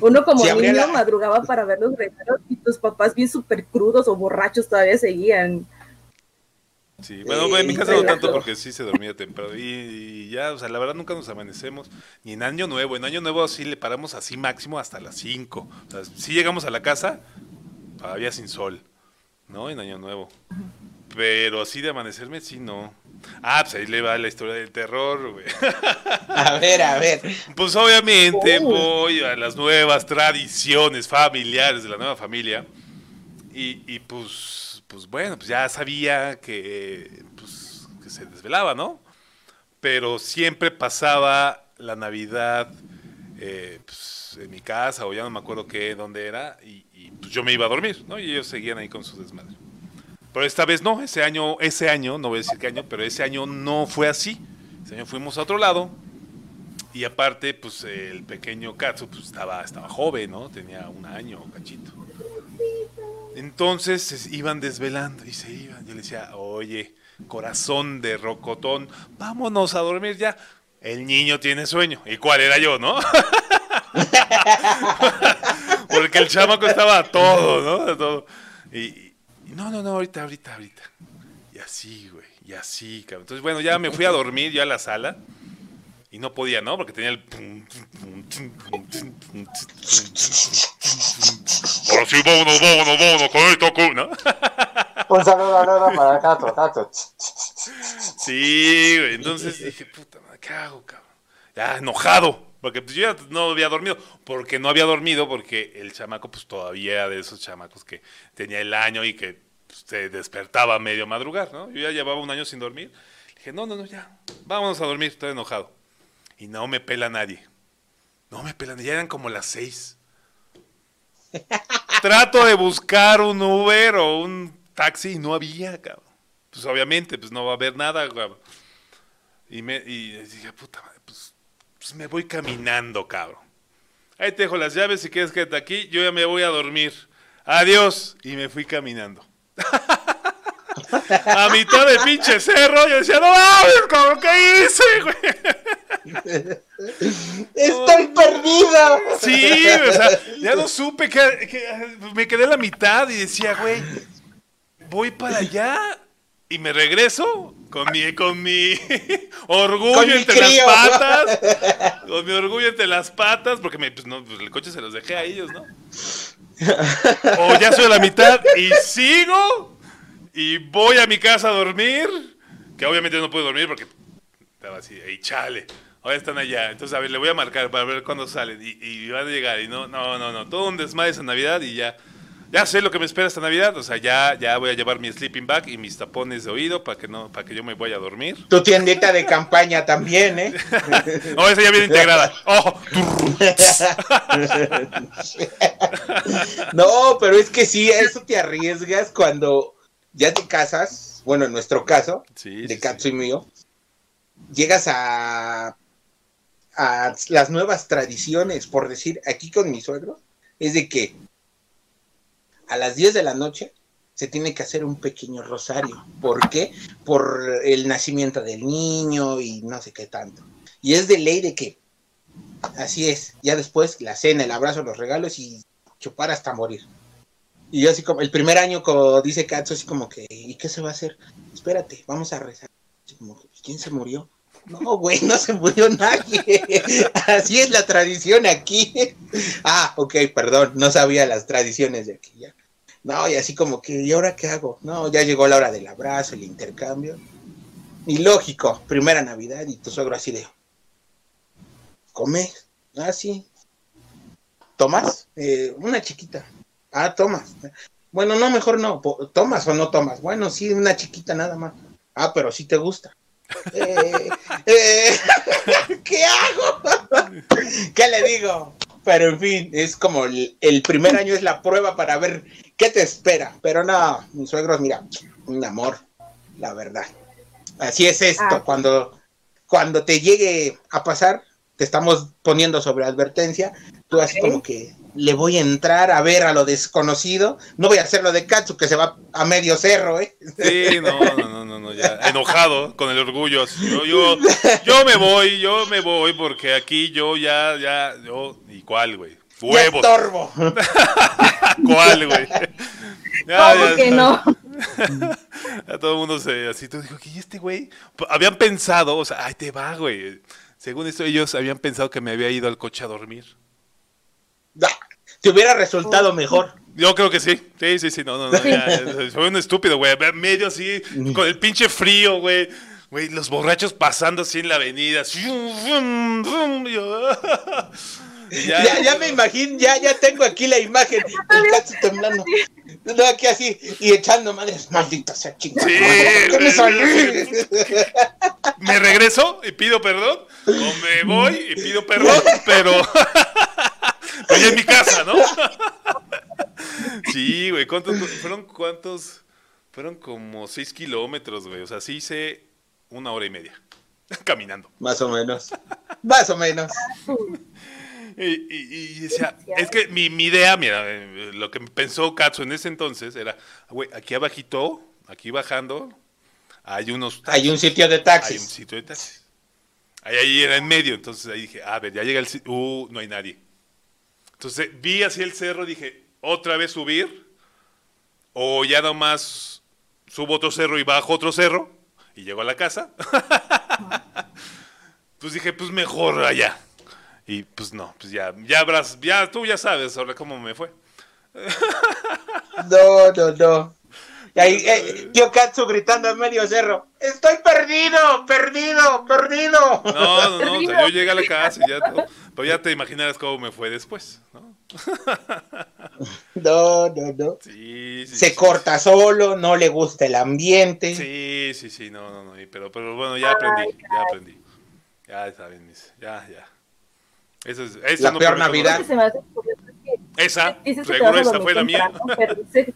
Uno como niño madrugaba para ver los regalos y tus papás bien súper crudos o borrachos todavía seguían. Sí, bueno, en mi casa no tanto porque sí se dormía temprano y, ya, o sea, la verdad nunca nos amanecemos, ni en Año Nuevo, en Año Nuevo sí le paramos así máximo hasta las 5, o sea, sí llegamos a la casa todavía sin sol, ¿no? En Año Nuevo, pero así de amanecerme sí no. Ah, pues ahí le va la historia del terror, güey. A ver, a ver. Pues obviamente voy a las nuevas tradiciones familiares de la nueva familia y, y pues pues bueno, pues ya sabía que, pues, que se desvelaba, ¿no? Pero siempre pasaba la Navidad eh, pues, en mi casa o ya no me acuerdo qué, dónde era, y, pues yo me iba a dormir, ¿no? Y ellos seguían ahí con su desmadre. Pero esta vez no, ese año, ese año, no voy a decir qué año, pero ese año no fue así. Ese año fuimos a otro lado y aparte, pues el pequeño Katsu pues, estaba, estaba joven, ¿no? Tenía un año, cachito. Entonces se iban desvelando y se iban. Yo le decía, oye, corazón de rocotón, vámonos a dormir ya. El niño tiene sueño. ¿Y cuál era yo, no? Porque el chamaco estaba todo, ¿no? Todo. Y, no, no, no, ahorita, ahorita, ahorita. Y así, güey, y así, cabrón. Entonces, bueno, ya me fui a dormir ya a la sala. Y no podía, ¿no? Porque tenía el... Ahora sí, vámonos, vámonos, vámonos, con el toco, ¿no? Un saludo, para el gato, gato. Sí, güey, entonces dije, puta ¿qué hago, cabrón? Ya, enojado, porque pues, yo ya no había dormido, porque no había dormido, porque el chamaco, pues todavía era de esos chamacos que tenía el año y que pues, se despertaba a medio madrugar, ¿no? Yo ya llevaba un año sin dormir. Dije, no, no, no, ya, vámonos a dormir, estoy enojado. Y no me pela nadie. No me pelan, ya eran como las seis. Trato de buscar un Uber o un taxi y no había, cabrón. Pues obviamente, pues no va a haber nada, cabrón. Y, me, y dije, puta madre, pues, pues, me voy caminando, cabrón. Ahí te dejo las llaves, si quieres quédate aquí, yo ya me voy a dormir. Adiós. Y me fui caminando. a mitad del pinche cerro, yo decía, no mames, cabrón, ¿qué hice, güey? Estoy perdida. Sí, o sea, ya no supe que, me quedé a la mitad y decía, güey, voy para allá y me regreso con mi, con mi orgullo entre las patas. Con mi orgullo entre las patas, porque me, pues, no, pues, el coche se los dejé a ellos, ¿no? O ya soy a la mitad y sigo y voy a mi casa a dormir, que obviamente no puedo dormir porque estaba así, ahí chale. Ahora están allá. Entonces, a ver, le voy a marcar para ver cuándo salen. Y, y van a llegar. Y no, no, no, no. Todo un desmadre esa Navidad y ya. Ya sé lo que me espera esta Navidad. O sea, ya, ya voy a llevar mi sleeping bag y mis tapones de oído para que no, para que yo me vaya a dormir. Tu tiendita de campaña también, ¿eh? oh, esa ya viene integrada. Oh. no, pero es que sí, eso te arriesgas cuando ya te casas. Bueno, en nuestro caso, Sí, de Katsu sí. y mío, llegas a, a las nuevas tradiciones, por decir, aquí con mi suegro, es de que a las 10 de la noche se tiene que hacer un pequeño rosario. ¿Por qué? Por el nacimiento del niño y no sé qué tanto. Y es de ley de que así es. Ya después la cena, el abrazo, los regalos y chupar hasta morir. Y yo así como, el primer año, como dice Katsu, así como que, ¿y qué se va a hacer? Espérate, vamos a rezar. ¿quién se murió? No, güey, no se murió nadie. Así es la tradición aquí. Ah, ok, perdón, no sabía las tradiciones de aquí. Ya. No, y así como que, ¿y ahora qué hago? No, ya llegó la hora del abrazo, el intercambio. Y lógico, primera Navidad y tu suegro así de, come, ah, sí. ¿Tomas? Eh, una chiquita. Ah, tomas. Bueno, no, mejor no. ¿Tomas o no tomas? Bueno, sí, una chiquita nada más. Ah, pero sí te gusta. Eh, eh, ¿Qué hago? ¿Qué le digo? Pero en fin, es como el, el primer año es la prueba para ver qué te espera. Pero no, mis suegros, mira, un amor, la verdad. Así es esto, Ah. cuando, cuando te llegue a pasar, te estamos poniendo sobre advertencia, tú así Ok. como que le voy a entrar a ver a lo desconocido, no voy a hacer lo de Katsu que se va a medio cerro, ¿eh? Sí, no, no, no, no, no, ya. Enojado con el orgullo. Yo, yo, yo me voy, yo me voy, porque aquí yo ya, ya, yo, ¿y cuál, güey? Huevos. estorbo. ¿Cuál, güey? Ya, ¿Cómo ya que no? A todo el mundo se así, todo dijo, ¿y este güey? Habían pensado, o sea, ay, te va, güey. Según esto, ellos habían pensado que me había ido al coche a dormir. Te hubiera resultado mejor. Yo creo que sí. Sí, sí, sí. No, no, no. ya, soy un estúpido, güey. Medio así, con el pinche frío, güey. Güey, los borrachos pasando así en la avenida. ya, Ya, ya me imagino, ya, ya tengo aquí la imagen. El Katsu temblando. No, aquí así, y echando madres, maldita sea chingada. Sí, ¿Por qué me? Me regreso y pido perdón. O me voy y pido perdón, pero. Ya en mi casa, ¿no? sí, güey. ¿Cuántos fueron cuántos? Fueron como seis kilómetros, güey. O sea, sí hice una hora y media caminando. Más o menos. Más o menos. Y, y- y decía, es que mi, mi idea, mira, eh, lo que pensó Katsu en ese entonces era, güey, aquí abajito, aquí bajando, hay unos Hay un sitio de hay un taxis. sitio de taxis. Ahí, ahí era en medio, entonces ahí dije, a ver, ya llega el sitio, uh, no hay nadie. Entonces vi así el cerro, dije, otra vez subir, o ya nomás subo otro cerro y bajo otro cerro, y llego a la casa. pues dije, pues mejor allá. Y pues no, pues ya, ya habrás, ya tú ya sabes ahora cómo me fue. No, no, no. Y ahí, eh, tío Katsu gritando en medio cerro. Estoy perdido, perdido, perdido. No, no, no, o sea, yo llegué a la casa y ya todo, pero ya te imaginarás cómo me fue después, ¿no? No, no, no. Sí, sí. Se sí, corta solo, no le gusta el ambiente. Sí, sí, sí, no, no, no, pero, pero bueno, ya aprendí, ya aprendí. Ya saben, mis- ya, ya. Eso es, esa La no peor Navidad. Esa, seguro esa fue la mía. pero dices que-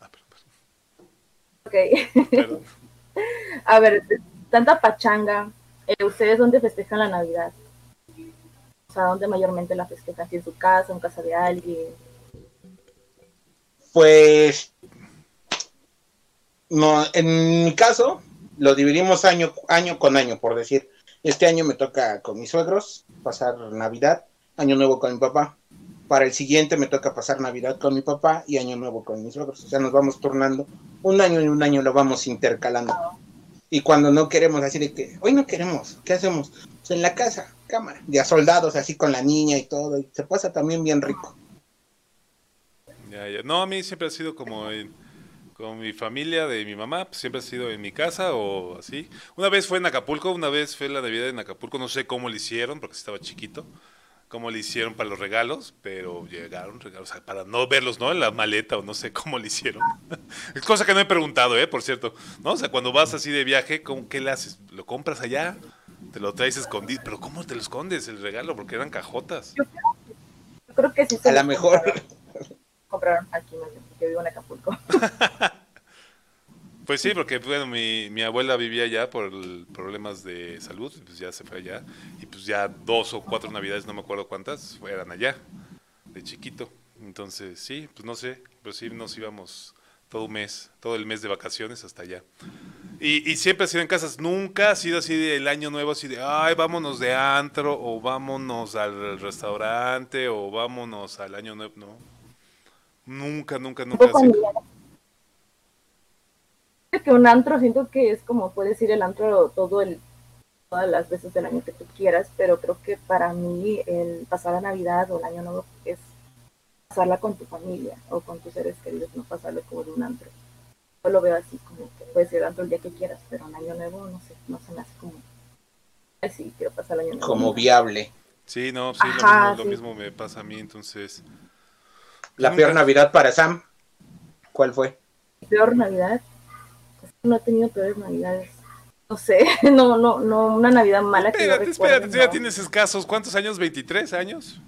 Ah, perdón, Ok. A ver, tanta pachanga. eh, ¿Ustedes dónde festejan la Navidad? O sea, ¿dónde mayormente la festejan? ¿Si ¿En su casa, en casa de alguien? Pues, no, en mi caso, lo dividimos año, año con año, por decir. Este año me toca con mis suegros pasar Navidad, Año Nuevo con mi papá. Para el siguiente me toca pasar Navidad con mi papá y Año Nuevo con mis suegros. O sea, nos vamos turnando. Un año y un año lo vamos intercalando. Y cuando no queremos, así de que, hoy no queremos, ¿qué hacemos? Pues en la casa, cámara, de a soldados, así con la niña y todo. Y se pasa también bien rico. Ya, ya. No, a mí siempre ha sido como en, con mi familia de mi mamá, pues siempre ha sido en mi casa o así. Una vez fue en Acapulco, una vez fue la Navidad en Acapulco, no sé cómo lo hicieron porque estaba chiquito, cómo le hicieron para los regalos, pero llegaron regalos, o sea, para no verlos, ¿no? En la maleta o no sé cómo le hicieron. es cosa que no he preguntado, ¿eh? Por cierto, ¿no? O sea, cuando vas así de viaje, ¿cómo, ¿qué le haces? ¿Lo compras allá? ¿Te lo traes escondido? ¿Pero cómo te lo escondes el regalo? Porque eran cajotas. Yo creo que sí. se A lo mejor. Compraron aquí, porque vivo en Acapulco. Pues sí, porque bueno, mi, mi abuela vivía allá por el- problemas de salud, pues ya se fue allá. Y pues ya dos o cuatro navidades, no me acuerdo cuántas, eran allá, de chiquito. Entonces sí, pues no sé, pero sí nos íbamos todo un mes, todo el mes de vacaciones hasta allá. Y, y siempre ha sido en casas, nunca ha sido así del año nuevo, así de, ay, vámonos de antro, o vámonos al restaurante, o vámonos al año nuevo, no. Nunca, nunca, nunca. Tampoco ha sido. familiar. Creo que un antro siento que es como puedes ir el antro todo el todas las veces del año que tú quieras, pero creo que para mí el pasar la Navidad o el año nuevo es pasarla con tu familia o con tus seres queridos, no pasarlo como de un antro. Yo lo veo así como que puedes ir al antro el día que quieras, pero en año nuevo no sé, no se me hace como ay sí, quiero pasar el año nuevo. Como viable. Sí, no, sí, lo, mismo, lo mismo me pasa a mí, entonces. La peor Navidad para Sam. ¿Cuál fue? peor Navidad. No he tenido peores Navidades. No sé, no, no, no, una Navidad mala que yo Espérate, recuerde, espérate, tú ya no. tienes escasos. ¿Cuántos años? ¿23 años?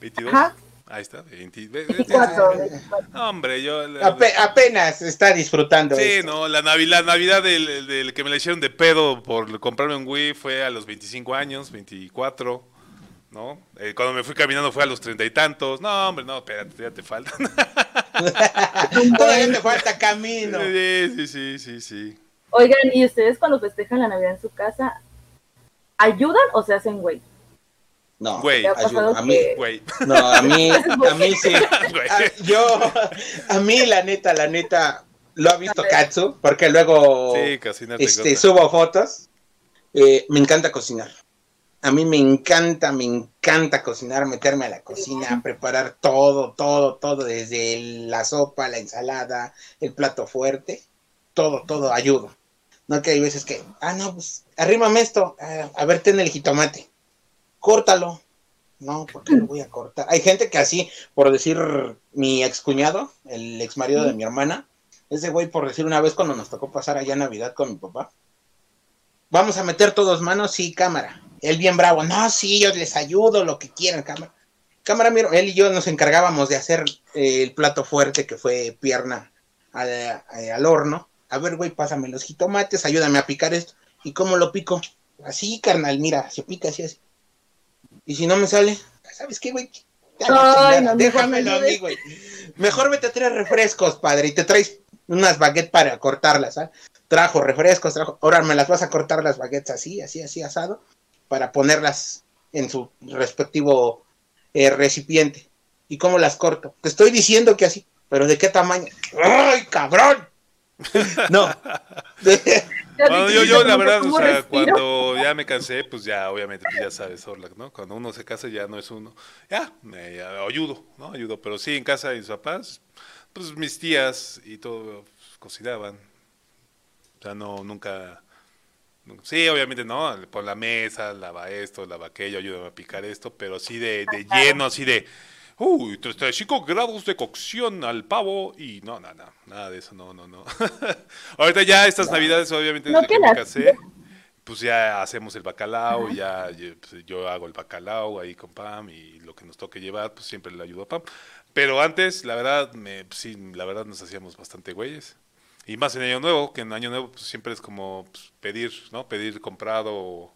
¿22? Ajá, Ahí está, 20. ve- ve- 24, 24. No, Hombre, yo. Ape- apenas está disfrutando. Sí, esto. no, la Navidad, la Navidad del, del que me la hicieron de pedo por comprarme un Wii fue a los 25 años, 24, ¿no? Eh, cuando me fui caminando fue a los treinta y tantos. No, hombre, no, espérate, ya te falta. Todavía te falta camino. sí, sí, sí, sí, sí. Oigan, ¿y ustedes cuando festejan la Navidad en su casa, ayudan o se hacen güey? No, Güey, ¿Te ha ayuda. pasado a mí, que- Güey, no, a mí, a mí sí. A- yo, a mí la neta, la neta, lo ha visto Katsu, porque luego Sí, este, subo fotos. Eh, me encanta cocinar. A mí me encanta, me encanta cocinar, meterme a la cocina, preparar todo, todo, todo, desde la sopa, la ensalada, el plato fuerte, todo, todo, ayudo. No que hay veces que, ah, no, pues, arrímame esto, ah, a ver, ten el jitomate, córtalo. No, porque lo voy a cortar? Hay gente que así, por decir, mi excuñado, el ex marido de mi hermana, ese güey, por decir una vez cuando nos tocó pasar allá Navidad con mi papá, vamos a meter todos manos, sí, cámara. Él bien bravo, no, sí, yo les ayudo, lo que quieran, cámara. Cámara, mira, él y yo nos encargábamos de hacer eh, el plato fuerte que fue pierna al, eh, al horno. A ver, güey, pásame los jitomates, ayúdame a picar esto. ¿Y cómo lo pico? Así, carnal, mira, se pica así, así. Y si no me sale, ¿sabes qué, güey? Ay, no, Déjamelo a mí, güey. Mejor vete a traer refrescos, padre, y te traes unas baguettes para cortarlas, ¿sabes? Trajo refrescos, trajo. Ahora me las vas a cortar las baguettes así, así, así, asado, para ponerlas en su respectivo eh, recipiente. ¿Y cómo las corto? Te estoy diciendo que así, pero ¿de qué tamaño? ¡Ay, cabrón! No. Bueno, yo, yo la ¿Cómo- verdad, o sea, cuando ya me cansé, pues ya, obviamente, pues ya sabes, Orlac, ¿no? Cuando uno se casa ya no es uno. Ya, me ya ayudo, ¿no? Ayudo, pero sí, en casa de mis papás, pues mis tías y todo pues, cocinaban. O sea, no, nunca... Sí, obviamente, ¿no? Por la mesa, lava esto, lava aquello, ayúdame a picar esto, pero sí de, de lleno, así de... Uy, 35 grados de cocción al pavo y no, no, no, nada de eso, no, no, no. Ahorita ya estas navidades, obviamente, No que me casé, pues ya hacemos el bacalao, ya yo, pues, yo hago el bacalao ahí con Pam y lo que nos toque llevar, pues siempre le ayudo a Pam. Pero antes, la verdad, me, pues, sí, la verdad nos hacíamos bastante güeyes. Y más en Año Nuevo, que en Año Nuevo pues, siempre es como pues, pedir, ¿no? Pedir comprado o,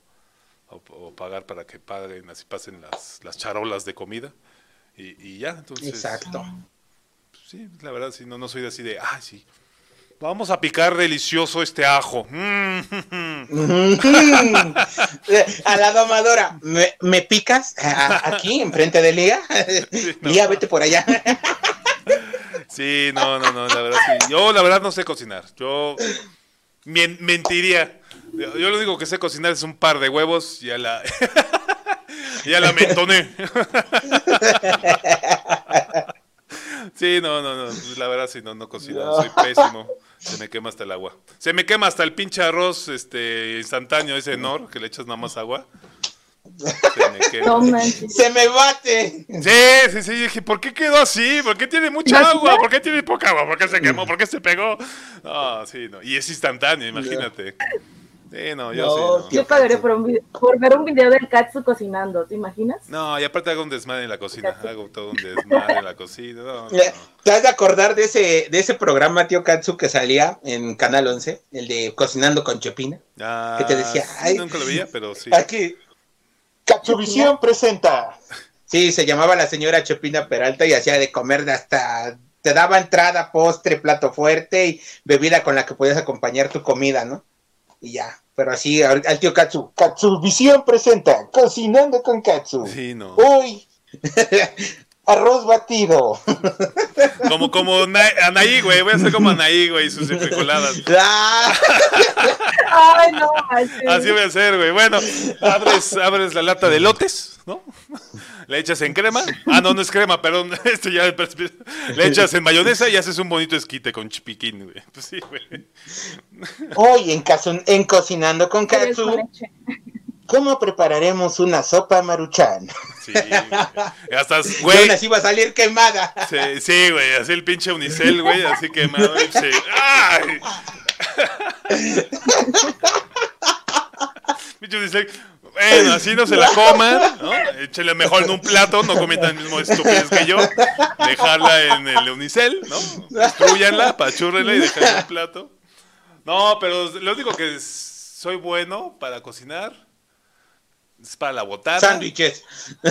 o- o pagar para que paguen, así pasen las, las charolas de comida. Y, y ya, entonces... Exacto. pues, sí, la verdad, sí, no, no soy así de, ay, sí. Vamos a picar delicioso este ajo. Mm, a la domadora, ¿me, me picas aquí, enfrente de Lía? no. Lía, vete por allá. Sí, no, no, no, la verdad sí. Yo la verdad no sé cocinar. Yo mentiría. Yo lo único que sé cocinar es un par de huevos y a la ya la mentoné. Sí, no, no, no. La verdad, sí, no, no cocino. Soy pésimo. Se me quema hasta el agua. Se me quema hasta el pinche arroz este, instantáneo, ese Nor, que le echas nada más agua. Se me quema. No manches. Se me bate. Sí, sí, sí. Dije, ¿por qué quedó así? ¿Por qué tiene mucha agua? ¿Por qué tiene poca agua? ¿Por qué se quemó? ¿Por qué se pegó? No, sí, no. Y es instantáneo, imagínate. Sí, no, yo No, sí. No. Yo pagaría por, un video- por ver un video del Katsu cocinando, ¿te imaginas? No, y aparte hago un desmadre en la cocina. Hago todo un desmadre en la cocina. No, no, no. ¿Te has de acordar de ese, de ese programa, tío Katsu, que salía en Canal 11? El de Cocinando con Chopina. Ah, ¿Qué te decía? sí, Ay. nunca lo veía, pero sí. Aquí. Katsuvisión presenta. Sí, se llamaba la señora Chopina Peralta y hacía de comer de hasta. Te daba entrada, postre, plato fuerte y bebida con la que podías acompañar tu comida, ¿no? Y ya. Pero así, al al tío Katsu. Katsuvisión presenta. Cocinando con Katsu. Sí, no. Uy. Arroz batido. Como, como Na- Anaí, güey. Voy a ser como Anaí, güey, y sus frijoladas. Ah, Ay, no manches. Así voy a hacer, güey. Bueno, abres, abres la lata de lotes, ¿no? Le echas en crema. Ah, no, no es crema, perdón. Esto ya Le echas en mayonesa y haces un bonito esquite con chipiquín, güey. Pues sí, güey. Hoy en, caso, en Cocinando con Katsu, con leche. ¿Cómo prepararemos una sopa maruchan? Sí, güey. Hasta, güey. aún así va a salir quemada. Sí, sí, güey, así el pinche unicel, güey, así que me sí. ¡Ay! pinche unicel. Bueno, así no se la coman, ¿no? Échenle mejor en un plato, no cometan el mismo estupidez que yo. Dejarla en el unicel, ¿no? Destruyanla, apachúrrenla y dejarla en un plato. No, pero lo único que es- soy bueno para cocinar es para la botana. Sándwiches.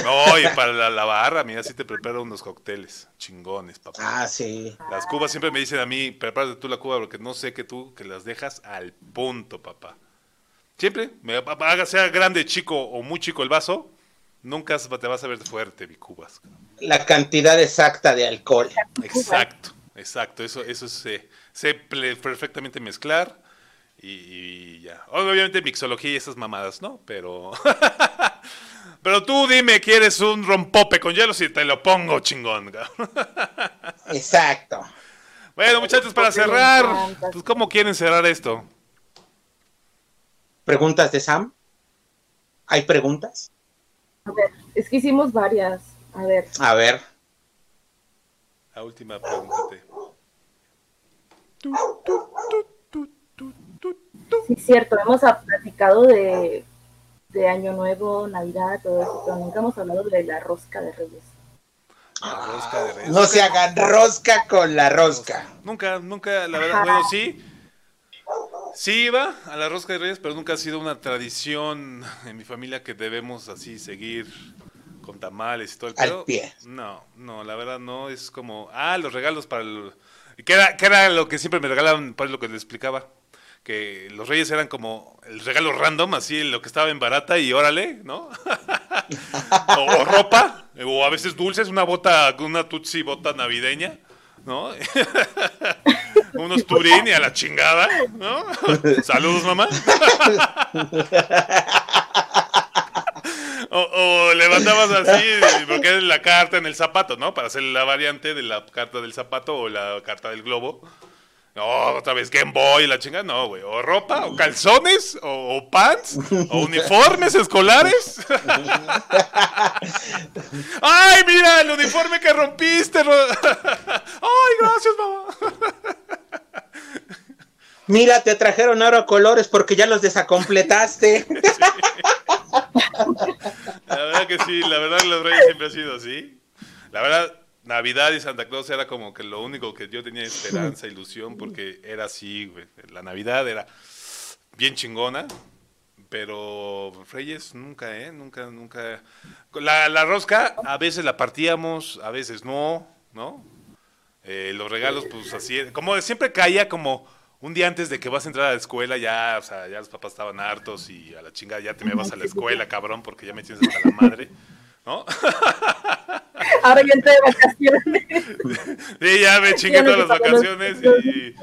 No, y para la, la barra, mira, sí te preparo unos cócteles chingones, papá. Ah, sí. Las cubas siempre me dicen a mí, prepárate tú la cuba porque no sé que tú, que las dejas al punto, papá. Siempre, me, haga sea grande, chico o muy chico el vaso, nunca te vas a ver fuerte, mi cubas. La cantidad exacta de alcohol. Exacto, exacto, eso, eso sé, sé ple- perfectamente mezclar y, y ya. Obviamente mixología y esas mamadas, ¿no? Pero... Pero tú dime, ¿quieres un rompope con hielo? Si te lo pongo, chingón. cabrón. Exacto. Bueno, muchachos, para cerrar, pues, ¿cómo quieren cerrar esto? ¿Preguntas de Sam? ¿Hay preguntas? A ver, es que hicimos varias. A ver, A ver. La última sí cierto, hemos a- platicado de, de Año Nuevo, Navidad, todo eso, pero nunca hemos hablado de la rosca de Reyes. La rosca de reyes. No se hagan rosca con la rosca. Nunca, nunca, la verdad, Ajá. bueno, sí. Sí iba a la rosca de reyes, pero nunca ha sido una tradición en mi familia que debemos así seguir con tamales y todo el Al pedo. pie. No, no, la verdad no, es como, ah, los regalos para el... Que era, que era lo que siempre me regalaban, pues lo que les explicaba. Que los reyes eran como el regalo random, así lo que estaba en barata y órale, ¿no? o, ropa, o a veces dulces, una bota, una tutsi bota navideña, ¿no? Unos turín y a la chingada, ¿no? Saludos, mamá. O, o levantabas así, porque es la carta en el zapato, ¿no? Para hacer la variante de la carta del zapato o la carta del globo. No, otra vez Game Boy, la chingada, no, güey. O ropa, o calzones, o, o pants, o uniformes escolares. ¡Ay, mira el uniforme que rompiste! Ro- ¡Ay, gracias, mamá! Mira, te trajeron ahora colores porque ya los desacompletaste. La verdad que sí, la verdad los reyes siempre ha sido así. La verdad, Navidad y Santa Claus era como que lo único que yo tenía esperanza, ilusión, porque era así, güey. La Navidad era bien chingona, pero Reyes nunca, ¿eh? Nunca, nunca. La, la rosca a veces la partíamos, a veces no, ¿no? Eh, los regalos, pues así, como siempre caía como un día antes de que vas a entrar a la escuela, ya, o sea, ya los papás estaban hartos y a la chingada ya te me vas a la escuela, cabrón, porque ya me tienes hasta la madre, ¿no? Ahora ya entré de vacaciones. Sí, ya me chingué todas las vacaciones y,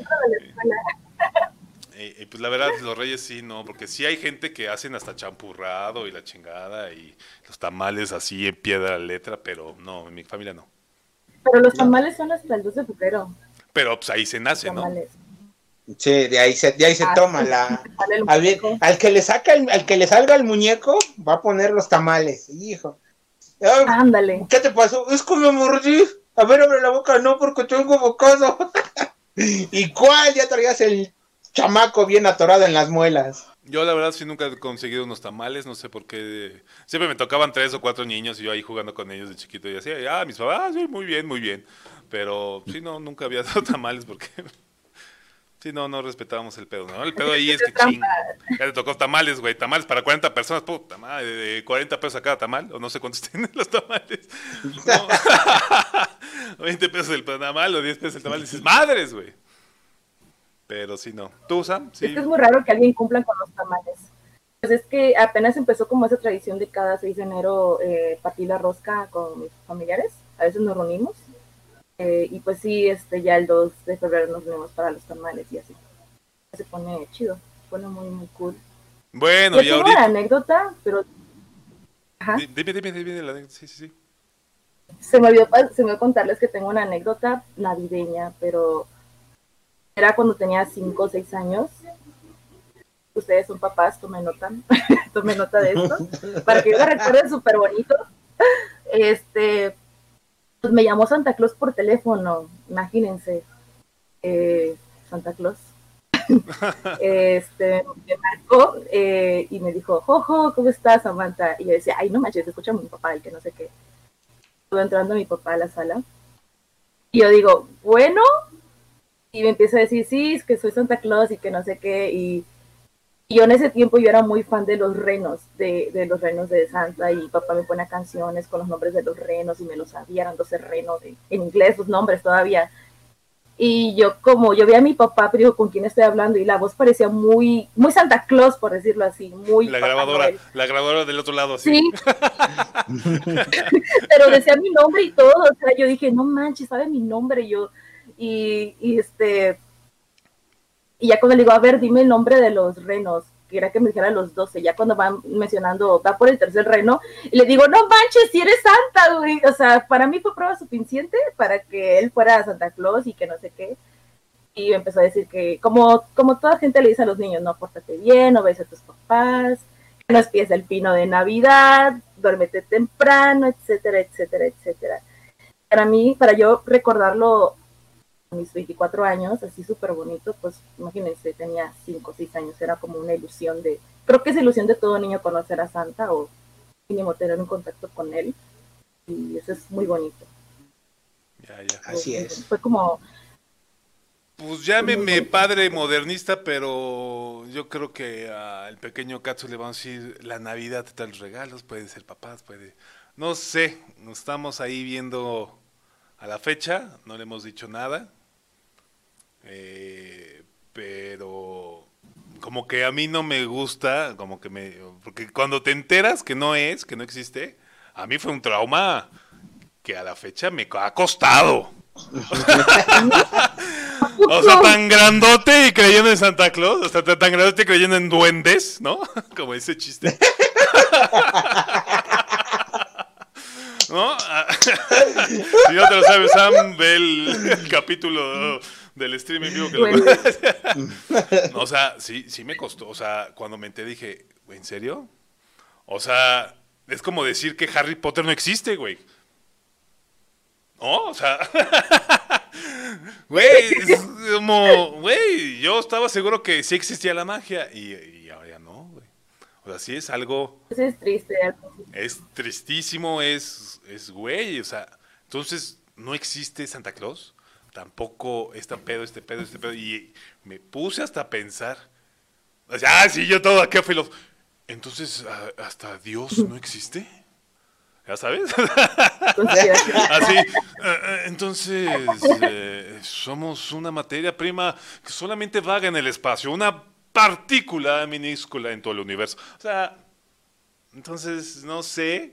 y- y, pues la verdad, los reyes sí, no, porque sí hay gente que hacen hasta champurrado y la chingada y los tamales así en piedra letra, pero no, en mi familia no. Pero los tamales son hasta el 12 de febrero. Pero pues ahí se nace, ¿no? Sí, de ahí se, de ahí se ah, toma la. Al, que le saca al que le salga el muñeco, va a poner los tamales, hijo. Ándale. ¿Qué te pasó? Es como mordí. A ver, abre la boca, no, porque tengo bocado. ¿Y cuál? Ya traías el chamaco bien atorado en las muelas. Yo la verdad sí nunca he conseguido unos tamales, no sé por qué. Siempre me tocaban tres o cuatro niños y yo ahí jugando con ellos de chiquito y decía, ah, mis papás, ah, sí, muy bien, muy bien. Pero sí, no, nunca había dado tamales porque... Sí, no, no respetábamos el pedo, ¿no? El pedo ahí es que ching. Ya te tocó tamales, güey. Tamales para 40 personas, puta madre, de 40 pesos a cada tamal, o no sé cuántos tienen los tamales. 20 pesos el tamal o 10 pesos el tamal, dices, madres, güey. Pero sí, no. ¿Tú, Sam? Sí. Es que es muy raro que alguien cumpla con los tamales. Pues es que apenas empezó como esa tradición de cada 6 de enero eh, partir la rosca con mis familiares. A veces nos reunimos eh, y pues sí, este, ya el 2 de febrero nos vemos para los tamales y así. Se pone chido, se pone muy, muy cool. Bueno, y ahorita... una anécdota, pero... Ajá. Dime, dime, dime, la anécdota, sí, sí, sí. Se me, olvidó, se me olvidó contarles que tengo una anécdota navideña, pero era cuando tenía 5 o 6 años. Ustedes son papás, tomen nota, tomen nota de esto, para que yo recuerden súper bonito. Este, pues me llamó Santa Claus por teléfono, imagínense. Eh, Santa Claus. este, me marcó eh, y me dijo, Jojo, ¿cómo estás, Samantha? Y yo decía, ay, no manches, escucha a mi papá, el que no sé qué. Estuvo entrando mi papá a la sala. Y yo digo, bueno. Y me empieza a decir, sí, es que soy Santa Claus y que no sé qué. Y yo en ese tiempo yo era muy fan de los renos, de, de, los renos de Santa, y papá me pone canciones con los nombres de los renos y me los sabía, eran 12 renos, en inglés los nombres todavía. Y yo como, yo vi a mi papá, pero digo, ¿con quién estoy hablando? Y la voz parecía muy, muy Santa Claus, por decirlo así, muy... La grabadora, la grabadora del otro lado, así. Sí. pero decía mi nombre y todo, o sea, yo dije, no manches, sabe mi nombre, yo, y, y este, y ya cuando le digo, a ver, dime el nombre de los renos, que era que me dijera los 12, ya cuando van mencionando, va por el tercer reno, y le digo, no manches, si eres Santa, güey. O sea, para mí fue prueba suficiente para que él fuera Santa Claus y que no sé qué. Y empezó a decir que, como, como toda gente le dice a los niños, no, pórtate bien, no ves a tus papás, no espies el pino de Navidad, duérmete temprano, etcétera, etcétera, etcétera. Para mí, para yo recordarlo mis 24 años, así súper bonito, pues imagínense, tenía 5 o 6 años, era como una ilusión de, creo que es ilusión de todo niño conocer a Santa o mínimo tener un contacto con él, y eso es muy bonito. Ya, ya. Así es. Fue como... Pues llámeme padre modernista, pero yo creo que al pequeño Katsu le vamos a decir, la Navidad te da los regalos, puede ser papás, puede... No sé, estamos ahí viendo a la fecha, no le hemos dicho nada. Eh, pero como que a mí no me gusta, como que me... Porque cuando te enteras que no es, que no existe, a mí fue un trauma que a la fecha me ha costado. o sea, tan grandote y creyendo en Santa Claus, o sea, tan grandote y creyendo en duendes, ¿no? Como ese chiste. ¿No? si no te lo sabes, Sam, ve el, capítulo del streaming vivo que lo... O sea, sí, sí me costó. O sea, cuando me enteré dije, ¿en serio? O sea, es como decir que Harry Potter no existe, güey. ¿No? O sea... Güey, es como, güey, yo estaba seguro que sí existía la magia y, y ahora ya no, güey. O sea, sí es algo... Es triste. Es tristísimo, es es güey, o sea, entonces no existe Santa Claus, tampoco este pedo, este pedo, este pedo, y me puse hasta a pensar, ah, sí, yo todo acá filo, entonces hasta Dios no existe. ¿Ya sabes? Así, eh, eh, entonces eh, somos una materia prima que solamente vaga en el espacio, una partícula minúscula en todo el universo. O sea, entonces, no sé,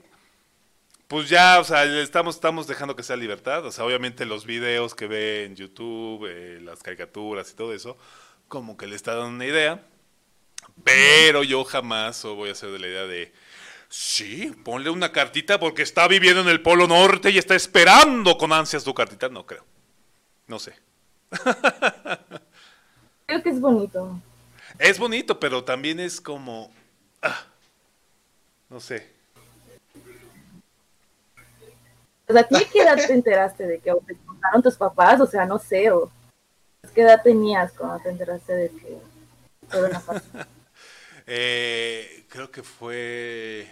pues ya, o sea, estamos, estamos dejando que sea libertad. O sea, obviamente los videos que ve en YouTube, eh, las caricaturas y todo eso, como que le está dando una idea. Pero yo jamás voy a ser de la idea de, Sí, ponle una cartita porque está viviendo en el Polo Norte y está esperando con ansias tu cartita. No creo. No sé. Creo que es bonito. Es bonito, pero también es como... ah, no sé. O sea, ¿a qué edad te enteraste de que o te contaron tus papás? O sea, no sé, o ¿qué edad tenías cuando te enteraste de que una farsa? Eh, creo que fue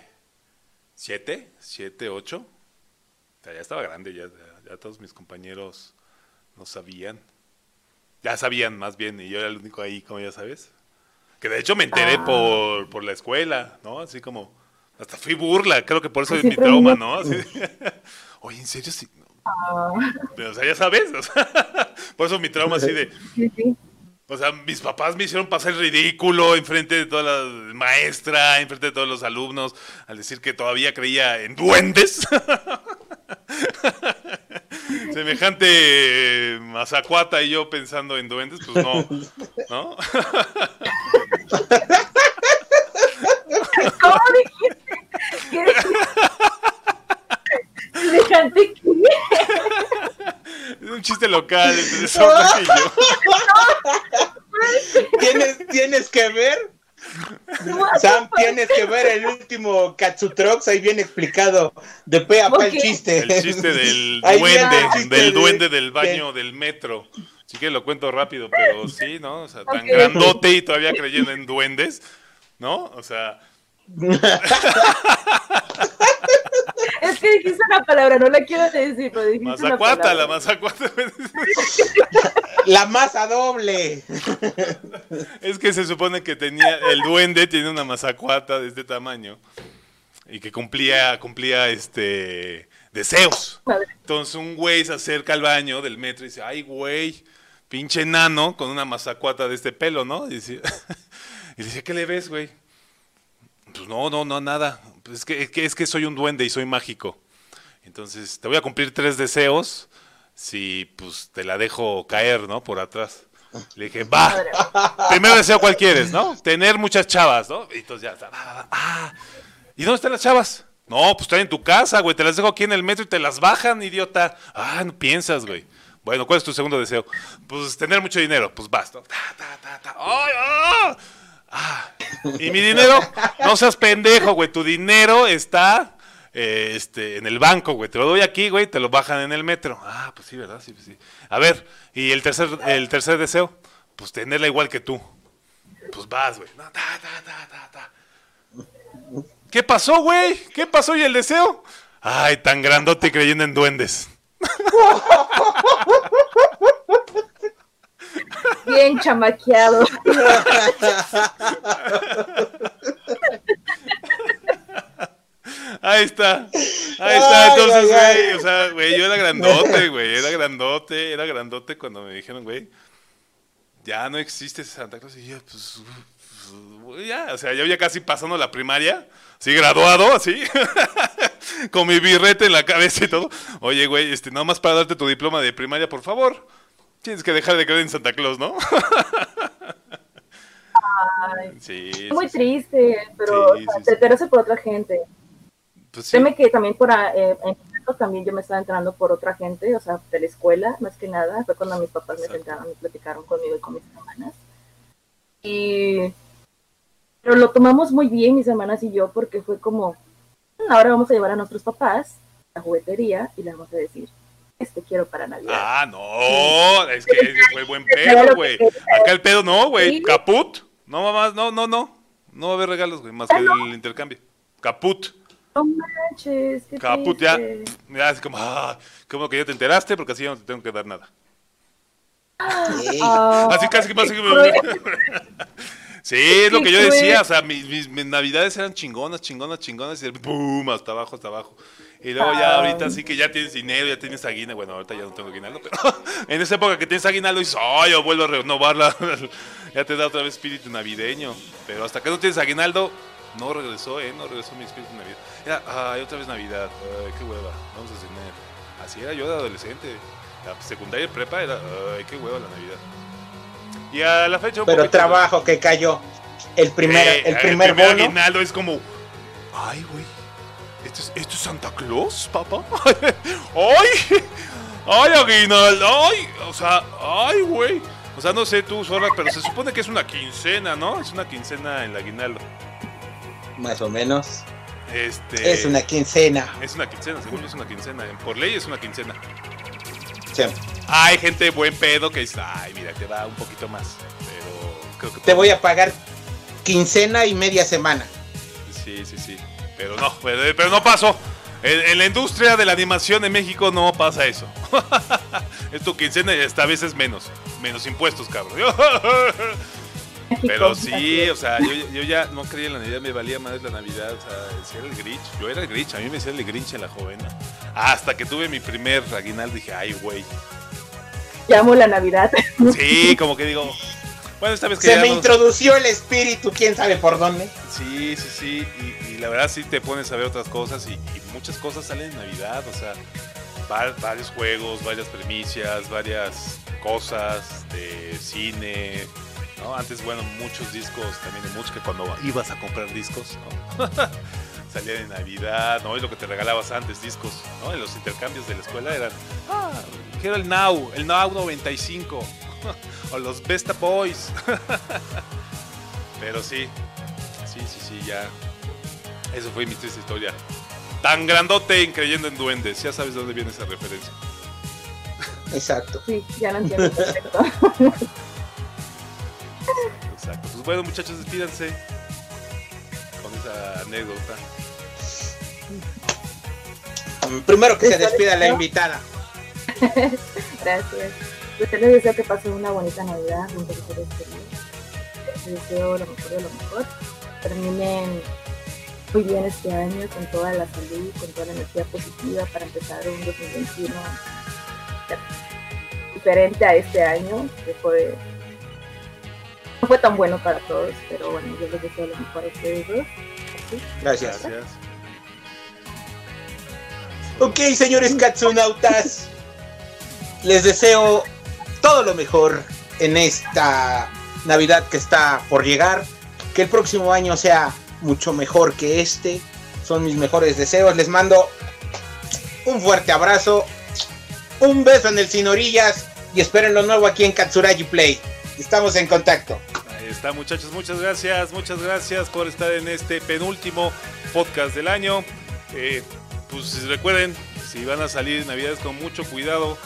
siete, siete, ocho. O sea, ya estaba grande, ya, ya, todos mis compañeros no sabían. Ya sabían más bien, y yo era el único ahí, como ya sabes. Que de hecho me enteré Ah. por, por la escuela, ¿no? Así como, hasta fui burla, creo que por eso es mi trauma. ¿no? Así- Oye, ¿en serio? Sí. Ah, Pero, o sea, ya sabes, o sea, por eso mi trauma así de, sí, sí. o sea, mis papás me hicieron pasar el ridículo enfrente de toda la maestra, enfrente de todos los alumnos, al decir que todavía creía en duendes. Semejante mazacuata y yo pensando en duendes, pues no, ¿no? ¿Cómo dijiste? ¿Qué Semejante que- Es un chiste local entre Sorda y yo. ¿Tienes, tienes que ver, Sam, tienes que ver el último Katsutrox, ahí viene explicado de pe a pa el chiste. El chiste del duende, chiste del de- duende del baño de- del metro. Sí que lo cuento rápido, pero sí, ¿no? O sea, tan grandote y todavía creyendo en duendes, ¿no? O sea, Es que dijiste una palabra, no la quiero decir, pero dijiste una mazacuata, la mazacuata. La masa doble. Es que se supone que tenía, el duende tiene una mazacuata de este tamaño y que cumplía, cumplía este deseos. Entonces un güey se acerca al baño del metro y dice, ay güey, pinche enano con una mazacuata de este pelo, ¿no? Y dice, y dice ¿qué le ves, güey? Pues no, no, no, nada. Pues es que, es que es que soy un duende y soy mágico. Entonces te voy a cumplir tres deseos si pues te la dejo caer, ¿no? Por atrás. Le dije, va. Primero deseo cuál quieres, ¿no? Tener muchas chavas, ¿no? Y entonces ya está. Ah, ¿y dónde están las chavas? No, pues están en tu casa, güey. Te las dejo aquí en el metro y te las bajan, idiota. Ah, no piensas, güey. Bueno, ¿cuál es tu segundo deseo? Pues tener mucho dinero. Pues basta. Ta, ta, ta, ta. ¡Ay, ah! Ah, ¿Y mi dinero? No seas pendejo, güey. Tu dinero está eh, este, en el banco, güey. Te lo doy aquí, güey. Te lo bajan en el metro. Ah, pues sí, ¿verdad? Sí, pues sí. A ver, ¿y el tercer, el tercer deseo? Pues tenerla igual que tú. Pues vas, güey. ¿Qué pasó, güey? ¿Qué pasó y el deseo? Ay, tan grandote creyendo en duendes. Bien chamaqueado. Ahí está. Ahí está. Ay, Entonces, güey, o sea, güey, yo era grandote, güey. Era grandote, era grandote cuando me dijeron, güey, ya no existe Santa Claus. Y yo, pues, pues, ya, o sea, yo ya casi pasando la primaria, así graduado, así, con mi birrete en la cabeza y todo. Oye, güey, este, nada más para darte tu diploma de primaria, por favor. Tienes que dejar de creer en Santa Claus, ¿no? Ay, Sí. es muy sí, triste, pero Sí, o sea, sí, te enteras por otra gente. Pues. Créeme que también por ah, eh, en también yo me estaba enterando por otra gente, o sea, de la escuela, más que nada, fue cuando mis papás me sentaron y platicaron conmigo y con mis hermanas. Y pero lo tomamos muy bien mis hermanas y yo porque fue como, "Mm, ahora vamos a llevar a nuestros papás a la juguetería y les vamos a decir, este quiero para Navidad. Ah, no, es que ese fue buen pedo, güey. que- Acá el pedo no, güey. Sí. Caput. No, mamás, no, no, no. No va a haber regalos, güey, más que el intercambio. Caput. No manches, qué Caput, ya. Ya, así como, ah, como que ya te enteraste porque así ya no te tengo que dar nada. Ah, Así casi que más. cruel. Sí, es lo que yo decía, o sea, mis, mis- mis navidades eran chingonas, chingonas, chingonas, y ¡pum! hasta abajo, hasta abajo. Y luego ya Ah. ahorita sí que ya tienes dinero, ya tienes aguinaldo, bueno, ahorita ya no tengo aguinaldo, pero en esa época que tienes aguinaldo dices, ¡ay, yo vuelvo a renovarla! ya te da otra vez espíritu navideño. Pero hasta que no tienes aguinaldo, no regresó, ¿eh? No regresó mi espíritu navideño. Era, ¡ay, otra vez Navidad! ¡Ay, qué hueva! Vamos a cenar. Así era yo de adolescente. La secundaria y prepa era, ¡ay, qué hueva la Navidad! Y a la fecha un Pero trabajo que cayó. El primer, eh, el primer bono. aguinaldo es como, Ay, güey. ¿Esto es, ¿Esto es Santa Claus, papá? ¡Ay! ¡Ay, aguinaldo! ¡Ay! O sea, ¡ay, güey! O sea, no sé tú, Zorra, pero se supone que es una quincena, ¿no? Es una quincena en el aguinaldo. Más o menos. Este... Es una quincena. Es una quincena, según yo es una quincena. Por ley es una quincena. Sí. Hay gente buen pedo que dice, ay, mira, te va un poquito más. Pero creo que... Te voy a pagar quincena y media semana. Sí, sí, sí. Pero no, pero, pero no pasó. En, en, la industria de la animación en México no pasa eso. es tu quincena y esta vez es menos. Menos impuestos, cabrón. Pero sí, o sea, yo, yo, ya no creía en la Navidad, me valía más la Navidad, o sea, decía el Grinch. Yo era el Grinch, a mí me decía el Grinch en la jovena. Hasta que tuve mi primer aguinaldo dije, ay, güey. Llamo la Navidad. Sí, como que digo, bueno, esta vez que Se me no... introdució el espíritu, quién sabe por dónde. Sí, sí, sí, y, y la verdad sí te pones a ver otras cosas y, y muchas cosas salen en Navidad, o sea, va, varios juegos, varias premisas, varias cosas de cine, ¿no? Antes, bueno, muchos discos también de música cuando ibas a comprar discos, ¿no? Salían en Navidad, ¿no? Y lo que te regalabas antes, discos, ¿no? En los intercambios de la escuela eran, ah, quiero el Now, el Now 95, o los Besta Boys. Pero sí, sí, sí, sí, ya. Eso fue mi triste historia. Tan grandote creyendo en duendes, ya sabes de dónde viene esa referencia. Exacto. Sí, ya lo entiendo perfecto. Exacto. Pues bueno, muchachos, despídanse con esa anécdota. Primero que se despida la invitada. Gracias. Pues les deseo que pasen una bonita Navidad, un feliz Les deseo lo mejor de lo mejor. Terminen muy bien este año con toda la salud, con toda la energía positiva para empezar un 2021 diferente a este año, que fue no fue tan bueno para todos, pero bueno, yo les deseo lo mejor a ustedes dos. ¿Sí? Gracias. Gracias. Ok, señores Katsunautas, les deseo todo lo mejor en esta Navidad que está por llegar. Que el próximo año sea mucho mejor que este. Son mis mejores deseos. Les mando un fuerte abrazo, un beso en el sin orillas y esperen lo nuevo aquí en Katsuragi Play. Estamos en contacto. Ahí está, muchachos. Muchas gracias. Muchas gracias por estar en este penúltimo podcast del año. Eh, pues recuerden, si van a salir Navidades con mucho cuidado,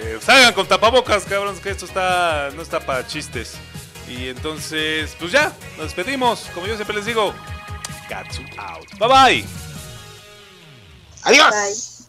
eh, salgan con tapabocas, cabrones, que esto está no está para chistes. Y entonces, pues ya, nos despedimos. Como yo siempre les digo, Katsu out. Bye bye. Adiós. Bye.